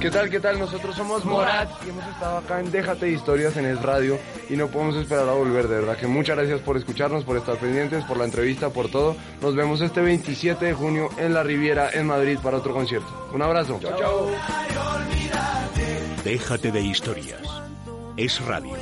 Speaker 30: ¿Qué tal? ¿Qué tal? Nosotros somos Morat y hemos estado acá en Déjate Historias en Es Radio y no podemos esperar a volver, de verdad que muchas gracias por escucharnos, por estar pendientes, por la entrevista, por todo. Nos vemos este 27 de junio en la Riviera en Madrid para otro concierto. Un abrazo. Chao, chao.
Speaker 5: Déjate de historias. Es radio.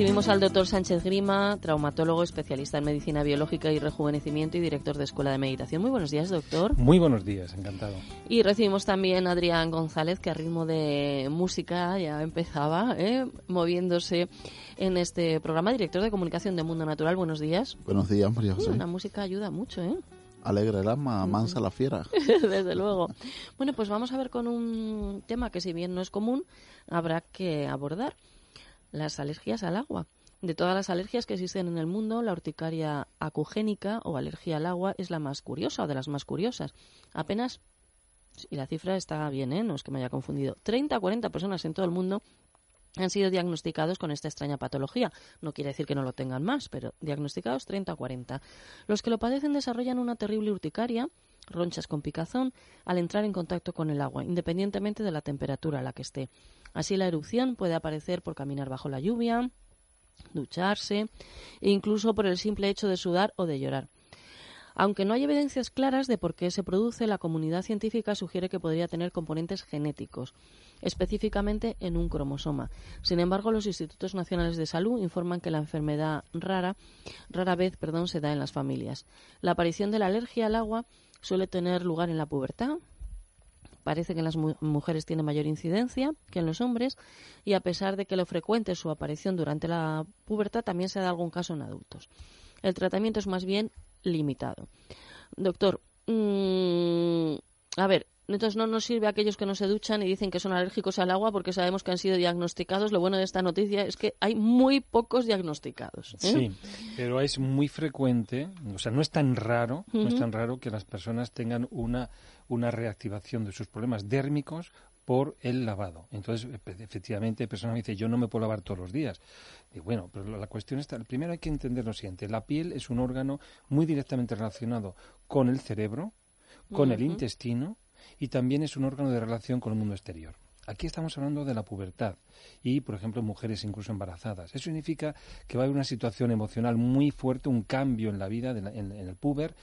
Speaker 1: Recibimos al doctor Sánchez Grima, traumatólogo, especialista en medicina biológica y rejuvenecimiento y director de Escuela de Meditación. Muy buenos días, doctor.
Speaker 31: Muy buenos días, encantado.
Speaker 1: Y recibimos también a Adrián González, que a ritmo de música ya empezaba, ¿eh? moviéndose en este programa, director de comunicación de Mundo Natural. Buenos días.
Speaker 32: Buenos días, María José.
Speaker 1: La música ayuda mucho, ¿eh?
Speaker 32: Alegra el alma, mansa la fiera.
Speaker 1: Desde luego. Bueno, pues vamos a ver con un tema que si bien no es común, habrá que abordar las alergias al agua. De todas las alergias que existen en el mundo, la urticaria acugénica o alergia al agua es la más curiosa o de las más curiosas. Apenas, y la cifra está bien, ¿eh? no es que me haya confundido, 30 a 40 personas en todo el mundo han sido diagnosticados con esta extraña patología. No quiere decir que no lo tengan más, pero diagnosticados 30 a 40. Los que lo padecen desarrollan una terrible urticaria, ronchas con picazón, al entrar en contacto con el agua, independientemente de la temperatura a la que esté. Así la erupción puede aparecer por caminar bajo la lluvia, ducharse e incluso por el simple hecho de sudar o de llorar. Aunque no hay evidencias claras de por qué se produce, la comunidad científica sugiere que podría tener componentes genéticos, específicamente en un cromosoma. Sin embargo, los institutos nacionales de salud informan que la enfermedad rara, rara vez, perdón, se da en las familias. La aparición de la alergia al agua suele tener lugar en la pubertad, parece que en las mujeres tiene mayor incidencia que en los hombres y a pesar de que lo frecuente su aparición durante la pubertad, también se da algún caso en adultos. El tratamiento es más bien limitado. Doctor, mm, a ver, entonces no nos sirve a aquellos que no se duchan y dicen que son alérgicos al agua porque sabemos que han sido diagnosticados. Lo bueno de esta noticia es que hay muy pocos diagnosticados. ¿eh?
Speaker 31: Sí, pero es muy frecuente, o sea, no es tan raro, no es tan raro que las personas tengan una, una reactivación de sus problemas dérmicos por el lavado. Entonces, efectivamente, hay personas que dicen, yo no me puedo lavar todos los días. Y bueno, pero la cuestión está, primero hay que entender lo siguiente, la piel es un órgano muy directamente relacionado con el cerebro, con el intestino, y también es un órgano de relación con el mundo exterior. Aquí estamos hablando de la pubertad y, por ejemplo, mujeres incluso embarazadas. Eso significa que va a haber una situación emocional muy fuerte, un cambio en la vida en, el puber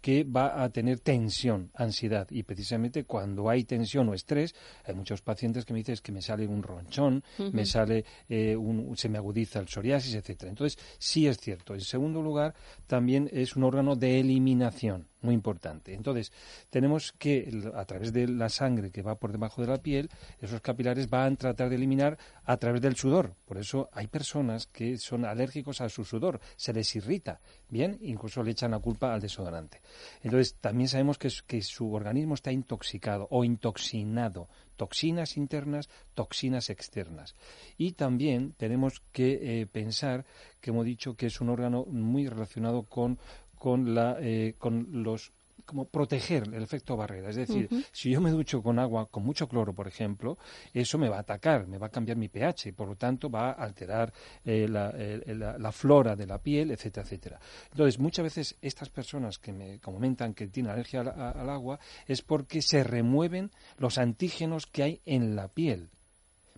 Speaker 31: que va a tener tensión, ansiedad. Y precisamente cuando hay tensión o estrés, hay muchos pacientes que me dicen que me sale un ronchón, me sale eh, un, se me agudiza el psoriasis, etcétera. Entonces, sí es cierto. En segundo lugar, también es un órgano de eliminación, muy importante. Entonces, tenemos que, a través de la sangre que va por debajo de la piel, esos capilares van a tratar de eliminar a través del sudor. Por eso hay personas que son alérgicos a su sudor, se les irrita, bien, incluso le echan la culpa al desodorante. Entonces, también sabemos que, su organismo está intoxicado o intoxinado, toxinas internas, toxinas externas. Y también tenemos que eh, pensar que hemos dicho que es un órgano muy relacionado con, con, la, eh, con los como proteger el efecto barrera. Es decir, si yo me ducho con agua con mucho cloro, por ejemplo, eso me va a atacar, me va a cambiar mi pH y por lo tanto va a alterar eh, la, flora de la piel, etcétera, etcétera. Entonces, muchas veces estas personas que me comentan que tienen alergia al, agua es porque se remueven los antígenos que hay en la piel.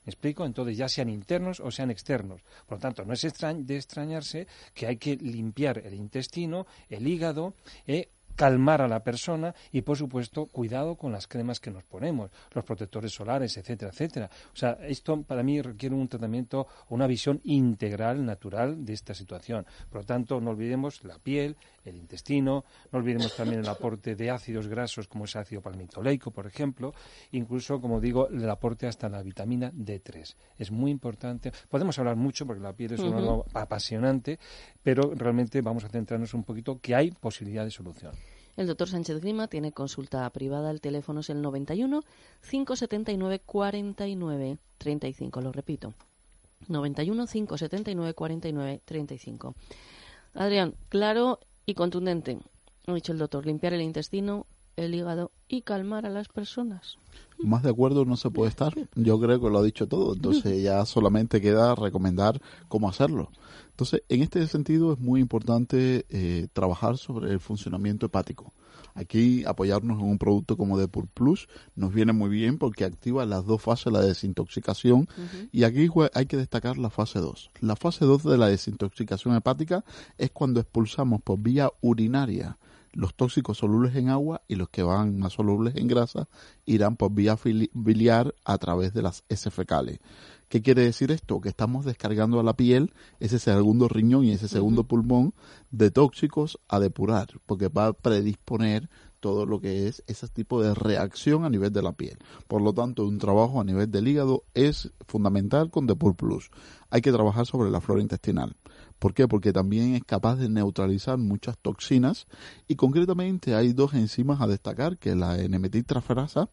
Speaker 31: ¿Me explico? Entonces, ya sean internos o sean externos. Por lo tanto, no es de extrañarse que hay que limpiar el intestino, el hígado, eh, calmar a la persona y, por supuesto, cuidado con las cremas que nos ponemos, los protectores solares, etcétera, etcétera. O sea, esto para mí requiere un tratamiento, una visión integral, natural de esta situación. Por lo tanto, no olvidemos la piel, el intestino, no olvidemos también el aporte de ácidos grasos como es ácido palmitoleico, por ejemplo, incluso, como digo, el aporte hasta la vitamina D3. Es muy importante. Podemos hablar mucho porque la piel es un algo apasionante, pero realmente vamos a centrarnos un poquito que hay posibilidad de solución.
Speaker 1: El doctor Sánchez Grima tiene consulta privada. El teléfono es el 91 579 49 35. Lo repito. 91 579 49 35. Adrián, claro y contundente. Ha dicho el doctor, limpiar el intestino, el hígado y calmar a las personas.
Speaker 32: Más de acuerdo no se puede estar. Yo creo que lo ha dicho todo. Entonces ya solamente queda recomendar cómo hacerlo. Entonces, en este sentido es muy importante eh, trabajar sobre el funcionamiento hepático. Aquí apoyarnos en un producto como Depur Plus nos viene muy bien porque activa las dos fases de la desintoxicación y aquí hay que destacar la fase 2. La fase 2 de la desintoxicación hepática es cuando expulsamos por vía urinaria. Los tóxicos solubles en agua y los que van más solubles en grasa irán por vía biliar a través de las S fecales ¿Qué quiere decir esto? Que estamos descargando a la piel ese segundo riñón y ese segundo pulmón de tóxicos a depurar, porque va a predisponer todo lo que es ese tipo de reacción a nivel de la piel. Por lo tanto, un trabajo a nivel del hígado es fundamental con Depur Plus. Hay que trabajar sobre la flora intestinal. ¿Por qué? Porque también es capaz de neutralizar muchas toxinas y concretamente hay dos enzimas a destacar, que es la N-metiltraferasa,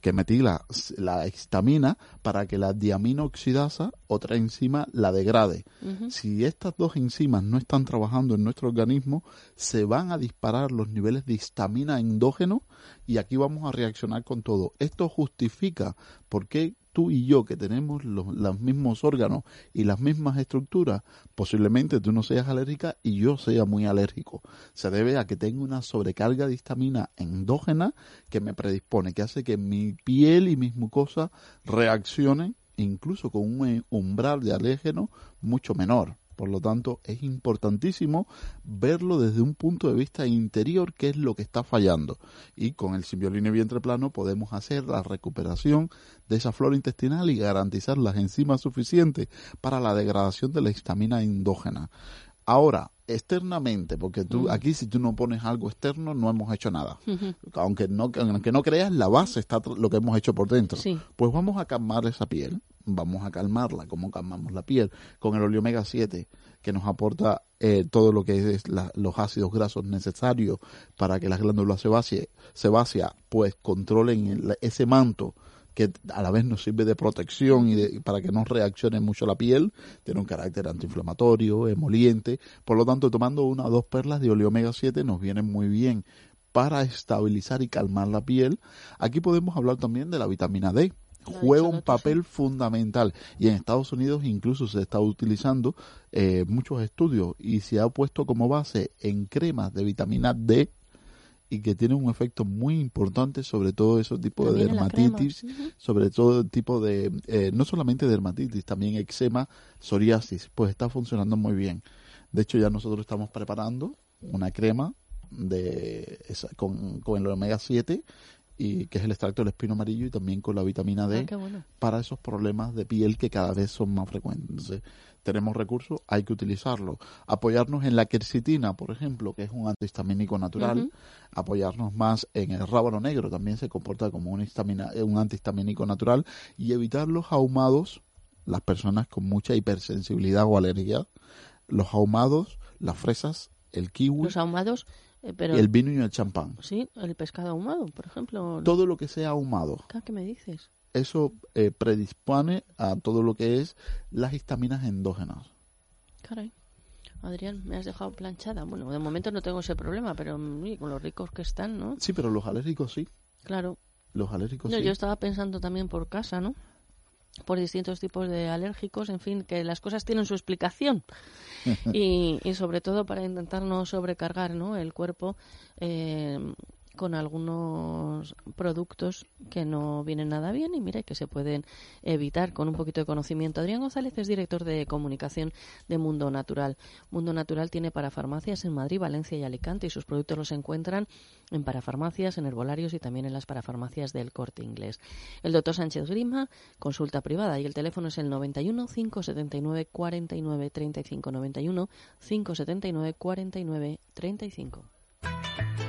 Speaker 32: que metila la histamina para que la diaminoxidasa, otra enzima, la degrade. Si estas dos enzimas no están trabajando en nuestro organismo, se van a disparar los niveles de histamina endógeno y aquí vamos a reaccionar con todo. Esto justifica por qué tú y yo, que tenemos los, los mismos órganos y las mismas estructuras, posiblemente tú no seas alérgica y yo sea muy alérgico. Se debe a que tengo una sobrecarga de histamina endógena que me predispone, que hace que mi piel y mis mucosas reaccionen incluso con un umbral de alérgeno mucho menor. Por lo tanto, es importantísimo verlo desde un punto de vista interior, qué es lo que está fallando. Y con el simbioline vientre plano podemos hacer la recuperación de esa flora intestinal y garantizar las enzimas suficientes para la degradación de la histamina endógena. Ahora, externamente, porque tú aquí si tú no pones algo externo no hemos hecho nada. Aunque no aunque no creas, la base está lo que hemos hecho por dentro.
Speaker 1: Sí.
Speaker 32: Pues vamos a calmar esa piel, vamos a calmarla, como calmamos la piel, con el oleomega 7 que nos aporta eh, todo lo que es los ácidos grasos necesarios para que las glándulas sebáceas, sebáceas pues controlen ese manto que a la vez nos sirve de protección y, de- para que no reaccione mucho la piel, tiene un carácter antiinflamatorio, emoliente, por lo tanto tomando una o dos perlas de oleomega 7 nos vienen muy bien para estabilizar y calmar la piel. Aquí podemos hablar también de la vitamina D. Juega un papel fundamental. Y en Estados Unidos incluso se está utilizando eh, muchos estudios y se ha puesto como base en cremas de vitamina D y que tiene un efecto muy importante sobre todo esos tipos de
Speaker 1: También
Speaker 32: dermatitis, sobre todo el tipo de, eh, no solamente dermatitis, también eczema, psoriasis, pues está funcionando muy bien. De hecho, ya nosotros estamos preparando una crema de esa- con, con el omega 7 y que es el extracto del espino amarillo y también con la vitamina D
Speaker 1: Ah, bueno.
Speaker 32: para esos problemas de piel que cada vez son más frecuentes. Tenemos recursos, hay que utilizarlo. Apoyarnos en la quercitina, por ejemplo, que es un antihistamínico natural. Apoyarnos más en el rábano negro, también se comporta como un, histamina- eh, un antihistamínico natural. Y evitar los ahumados, las personas con mucha hipersensibilidad o alergia, los ahumados, las fresas, el kiwi,
Speaker 1: Los ahumados, eh, pero...
Speaker 32: el vino y el champán.
Speaker 1: Sí, el pescado ahumado, por ejemplo.
Speaker 32: Todo lo que sea ahumado.
Speaker 1: Ah, ¿Qué me dices?
Speaker 32: eso eh, predispone a todo lo que es las histaminas endógenas.
Speaker 1: Caray. Adrián, me has dejado planchada. Bueno, de momento no tengo ese problema, pero mm, con los ricos que están, ¿no?
Speaker 32: Sí, pero los alérgicos sí.
Speaker 1: Claro.
Speaker 32: Los alérgicos
Speaker 1: No,
Speaker 32: sí.
Speaker 1: yo estaba pensando también por casa, ¿no? Por distintos tipos de alérgicos, en fin, que las cosas tienen su explicación. y, y sobre todo para intentar no sobrecargar ¿no? el cuerpo eh, con algunos productos que no vienen nada bien y mira que se pueden evitar con un poquito de conocimiento. Adrián González es director de comunicación de Mundo Natural. Mundo Natural tiene parafarmacias en Madrid, Valencia y Alicante y sus productos los encuentran en parafarmacias, en herbolarios y también en las parafarmacias del Corte Inglés. El doctor Sánchez Grima, consulta privada y el teléfono es el 91 579 49 35 91 579 49 35.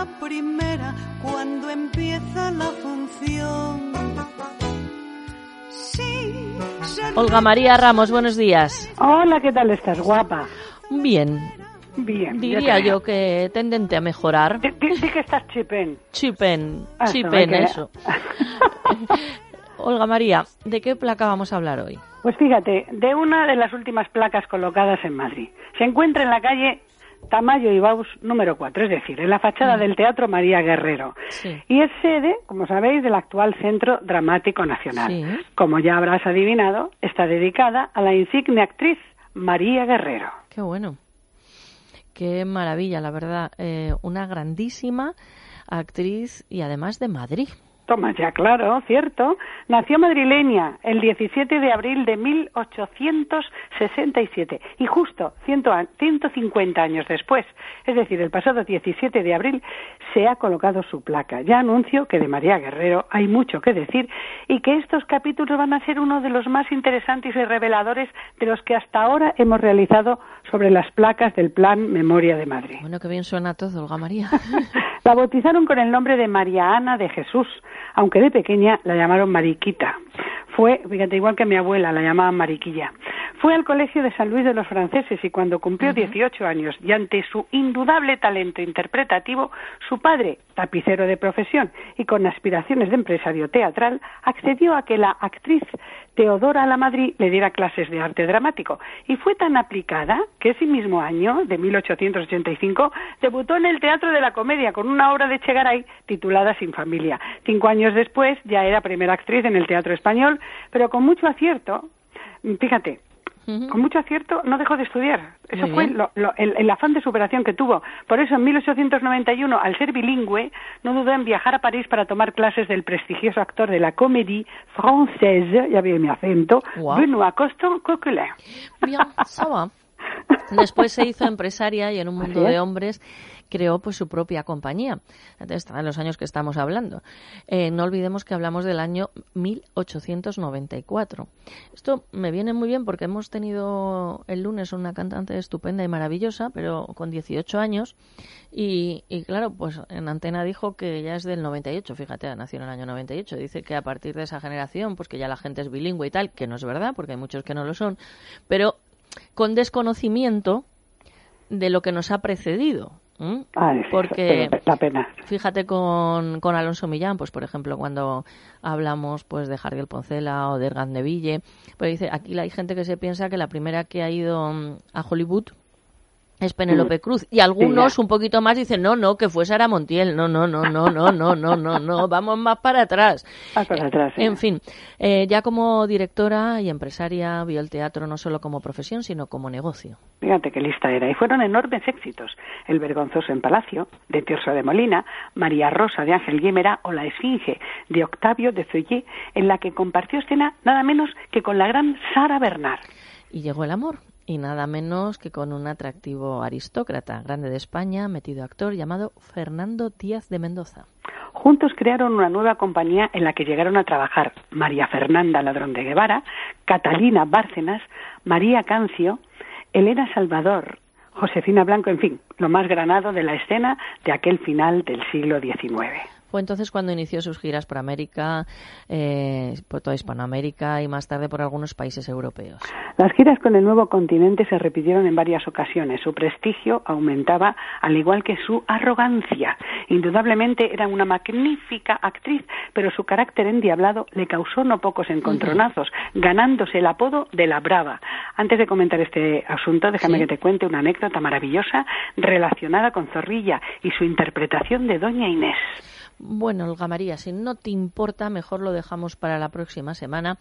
Speaker 33: La primera cuando empieza la función. Sí,
Speaker 1: Olga María Ramos, buenos días.
Speaker 34: Hola, ¿qué tal estás, guapa?
Speaker 1: Bien.
Speaker 34: Bien.
Speaker 1: Diría yo que tendente a mejorar.
Speaker 34: di que estás chipen.
Speaker 1: Chipen,
Speaker 34: Ah,
Speaker 1: chipen,
Speaker 34: que-
Speaker 1: eso. Olga María, ¿de qué placa vamos a hablar hoy?
Speaker 34: Pues fíjate, de una de las últimas placas colocadas en Madrid. Se encuentra en la calle Tamayo y Baus número 4, es decir, en la fachada del Teatro María Guerrero. Y es sede, como sabéis, del actual Centro Dramático Nacional. Como ya habrás adivinado, está dedicada a la insigne actriz María Guerrero.
Speaker 1: Qué bueno. Qué maravilla, la verdad. Eh, una grandísima actriz y además de Madrid.
Speaker 34: Toma ya, claro, cierto. Nació madrileña el 17 de abril de 1867 y justo 150 años después, es decir, el pasado 17 de abril, se ha colocado su placa. Ya anuncio que de María Guerrero hay mucho que decir y que estos capítulos van a ser uno de los más interesantes y reveladores de los que hasta ahora hemos realizado sobre las placas del Plan Memoria de Madrid.
Speaker 1: Bueno, qué bien suena todo, Olga María.
Speaker 34: la bautizaron con el nombre de María Ana de Jesús aunque de pequeña la llamaron Mariquita. Fue, fíjate, igual que mi abuela la llamaban Mariquilla. Fue al colegio de San Luis de los Franceses y cuando cumplió 18 años y ante su indudable talento interpretativo, su padre, tapicero de profesión y con aspiraciones de empresario teatral, accedió a que la actriz Teodora Lamadrid le diera clases de arte dramático. Y fue tan aplicada que ese mismo año, de 1885, debutó en el Teatro de la Comedia con una obra de Chegaray titulada Sin familia. Cinco años después ya era primera actriz en el Teatro Español, pero con mucho acierto, fíjate, con mucho acierto, no dejó de estudiar. Eso fue el, afán de superación que tuvo. Por eso, en 1891, al ser bilingüe, no dudó en viajar a París para tomar clases del prestigioso actor de la comédie française, ya vi mi acento, Benoît Coston Coquelin.
Speaker 1: Bien, Después se hizo empresaria y en un mundo de hombres creó pues su propia compañía. Entonces, en los años que estamos hablando. Eh, no olvidemos que hablamos del año 1894. Esto me viene muy bien porque hemos tenido el lunes una cantante estupenda y maravillosa, pero con 18 años. Y, y claro, pues en antena dijo que ya es del 98, fíjate, nació en el año 98. Dice que a partir de esa generación, pues que ya la gente es bilingüe y tal, que no es verdad, porque hay muchos que no lo son, pero con desconocimiento de lo que nos ha precedido. Porque
Speaker 34: la pena.
Speaker 1: fíjate con, con, Alonso Millán, pues por ejemplo, cuando hablamos pues de Jardiel Poncela o de Ergan Neville, pues dice, aquí hay gente que se piensa que la primera que ha ido mm, a Hollywood es Penélope. Cruz. Y algunos un poquito más dicen, no, no, que fue Sara Montiel. No, no, no, no, no, no, no, no, no, vamos más para atrás.
Speaker 34: para atrás.
Speaker 1: En fin, eh, ya como directora y empresaria vio el teatro no solo como profesión, sino como negocio.
Speaker 34: Fíjate qué lista era. Y fueron enormes éxitos. El Vergonzoso en Palacio, de Tirso de Molina, María Rosa de Ángel Guimera o La Esfinge de Octavio de Zoyé, en la que compartió escena nada menos que con la gran Sara Bernard.
Speaker 1: Y llegó el amor, y nada menos que con un atractivo aristócrata grande de España, metido actor llamado Fernando Díaz de Mendoza.
Speaker 34: Juntos crearon una nueva compañía en la que llegaron a trabajar María Fernanda Ladrón de Guevara, Catalina Bárcenas, María Cancio, Elena Salvador, Josefina Blanco, en fin, lo más granado de la escena de aquel final del siglo XIX.
Speaker 1: Fue entonces cuando inició sus giras por América, eh, por toda Hispanoamérica y más tarde por algunos países europeos.
Speaker 34: Las giras con el nuevo continente se repitieron en varias ocasiones. Su prestigio aumentaba, al igual que su arrogancia. Indudablemente era una magnífica actriz, pero su carácter endiablado le causó no pocos encontronazos, ganándose el apodo de la brava. Antes de comentar este asunto, déjame que te cuente una anécdota maravillosa relacionada con Zorrilla y su interpretación de Doña Inés.
Speaker 1: Bueno, Olga María, si no te importa, mejor lo dejamos para la próxima semana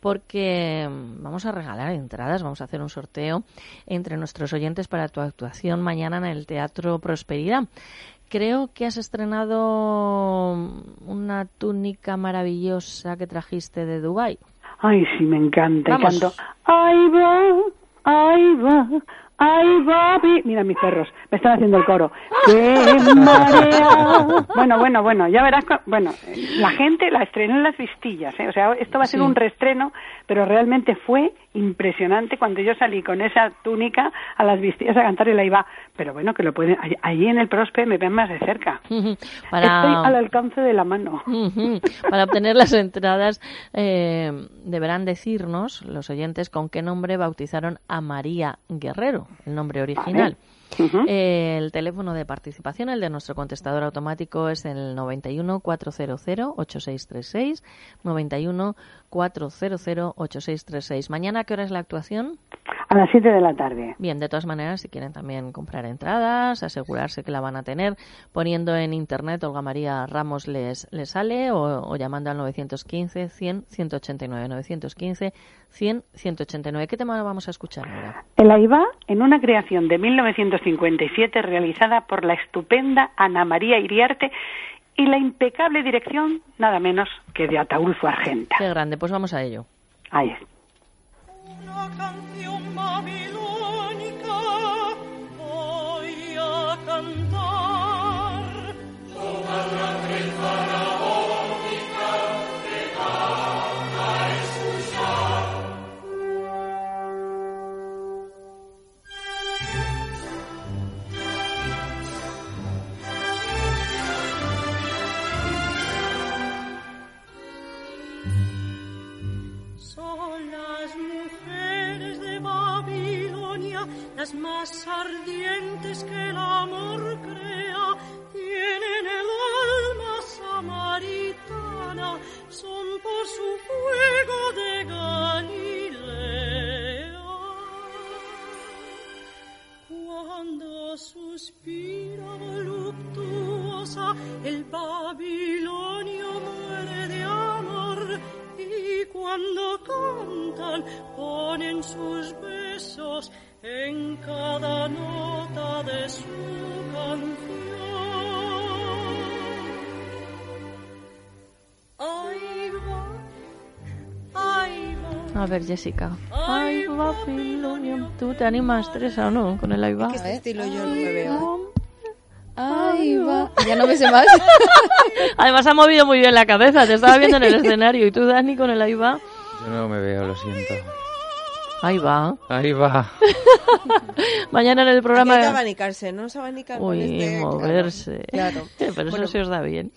Speaker 1: porque vamos a regalar entradas, vamos a hacer un sorteo entre nuestros oyentes para tu actuación mañana en el Teatro Prosperidad. Creo que has estrenado una túnica maravillosa que trajiste de Dubai.
Speaker 34: Ay, sí, me encanta. Vamos. Ay, va, ay, va, ¡Ay, Bobby! Mira mis perros, me están haciendo el coro. ¡Qué marea! Bueno, bueno, bueno, ya verás. Bueno, la gente la estrenó en las vistillas, ¿eh? O sea, esto va a ser un reestreno, pero realmente fue impresionante cuando yo salí con esa túnica a las vistillas a cantar y la iba. Pero bueno, que lo pueden. Allí en el Prospe me ven más de cerca. Estoy al alcance de la mano.
Speaker 1: Para obtener las entradas, eh, deberán decirnos, los oyentes, con qué nombre bautizaron a María Guerrero el nombre original. el teléfono de participación, el de nuestro contestador automático, es el 91 400 8636, 91 644008636. Mañana, ¿a qué hora es la actuación?
Speaker 34: A las 7 de la tarde.
Speaker 1: Bien, de todas maneras, si quieren también comprar entradas, asegurarse que la van a tener, poniendo en internet Olga María Ramos les, les sale o, o llamando al 915 100 189 915 100 189. ¿Qué tema vamos a escuchar ahora?
Speaker 34: El AIBA, en una creación de 1957 realizada por la estupenda Ana María Iriarte y la impecable dirección, nada menos que de Ataulfo Argenta.
Speaker 1: Qué grande, pues vamos a ello.
Speaker 34: Ahí es.
Speaker 33: Una canción babilónica voy a cantar. Toda la más ardientes que el amor crea, tienen el
Speaker 1: A ver, Jessica. Ay, Babilonia. ¿Tú te animas, Teresa, o no? Con el ahí va.
Speaker 4: este estilo yo no me veo. Ahí va. Ya no me sé más.
Speaker 1: Además ha movido muy bien la cabeza. Te estaba viendo en el escenario. ¿Y tú, Dani, con el ahí va?
Speaker 19: Yo no me veo, lo siento.
Speaker 1: Ahí va.
Speaker 19: Ahí va.
Speaker 1: Mañana en el
Speaker 4: Hay que
Speaker 1: programa...
Speaker 4: abanicarse, ¿no? Se abanican con
Speaker 1: Uy,
Speaker 4: este...
Speaker 1: moverse.
Speaker 4: Claro.
Speaker 1: Pero
Speaker 4: Bueno.
Speaker 1: eso se os da bien.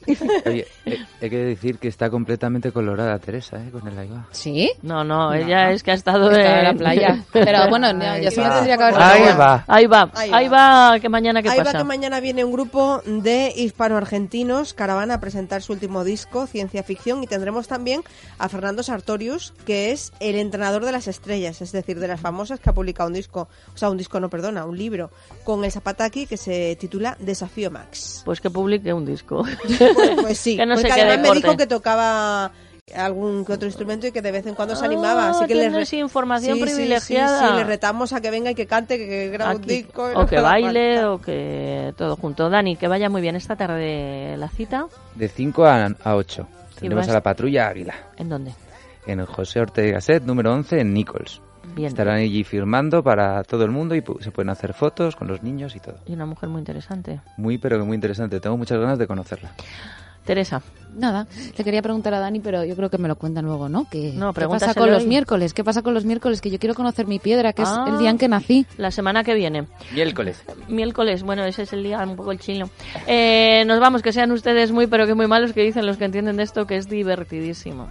Speaker 19: Oye, eh, hay que decir que está completamente colorada Teresa, ¿eh? Con el ahí va.
Speaker 4: ¿Sí?
Speaker 1: No, no, ella es que ha estado
Speaker 4: en la playa. Pero bueno, ya- ya se me
Speaker 19: va.
Speaker 4: tendría que haber
Speaker 19: Ahí va.
Speaker 1: Ahí va.
Speaker 4: Ahí
Speaker 1: Ahí
Speaker 4: va.
Speaker 1: que mañana qué
Speaker 4: Ahí va
Speaker 1: pasa.
Speaker 4: que mañana viene un grupo de hispano-argentinos, Caravana, a presentar su último disco, Ciencia Ficción, y tendremos también a Fernando Sartorius, que es el entrenador de las estrellas, es decir, de las famosas, que ha publicado un disco, o sea, un disco no, perdona, un libro, con el Zapataki que se titula Desafío Max.
Speaker 1: Pues que publique un disco.
Speaker 4: Pues, pues sí,
Speaker 1: que no
Speaker 4: porque además me
Speaker 1: corte.
Speaker 4: dijo que tocaba algún que otro instrumento y que de vez en cuando se
Speaker 1: Ah,
Speaker 4: animaba, así que les
Speaker 1: información
Speaker 4: Sí, sí, sí,
Speaker 1: privilegiada.
Speaker 4: Sí, le retamos a que venga y que cante, que, grabe un
Speaker 1: Aquí.
Speaker 4: disco. y
Speaker 1: O
Speaker 4: no
Speaker 1: que baile,
Speaker 4: falta.
Speaker 1: o que todo junto. Dani, que vaya muy bien esta tarde la cita.
Speaker 19: De 5 a, a 8. Tendremos a la patrulla Águila.
Speaker 1: ¿En dónde?
Speaker 19: En el José Ortega Set, número 11, en Nichols.
Speaker 1: Bien.
Speaker 19: Estarán allí firmando para todo el mundo y se pueden hacer fotos con los niños y todo.
Speaker 1: Y una mujer muy interesante.
Speaker 19: Muy, pero que muy interesante. Tengo muchas ganas de conocerla.
Speaker 1: Teresa.
Speaker 6: Nada, le quería preguntar a Dani, pero yo creo que me lo cuentan luego, ¿no? ¿Qué,
Speaker 1: No,
Speaker 6: ¿qué pasa con los
Speaker 1: hoy.
Speaker 6: miércoles? ¿Qué pasa con los miércoles? Que yo quiero conocer mi piedra, que
Speaker 1: Ah.
Speaker 6: es el día en que nací.
Speaker 1: La semana que viene.
Speaker 19: Miércoles.
Speaker 1: Miércoles, bueno, ese es el día un poco el chino. Eh, nos vamos, que sean ustedes muy, pero que muy malos, que dicen los que entienden de esto, que es divertidísimo.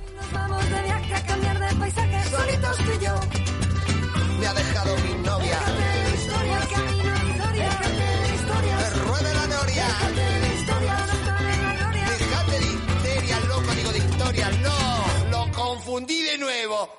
Speaker 9: Confundí de nuevo.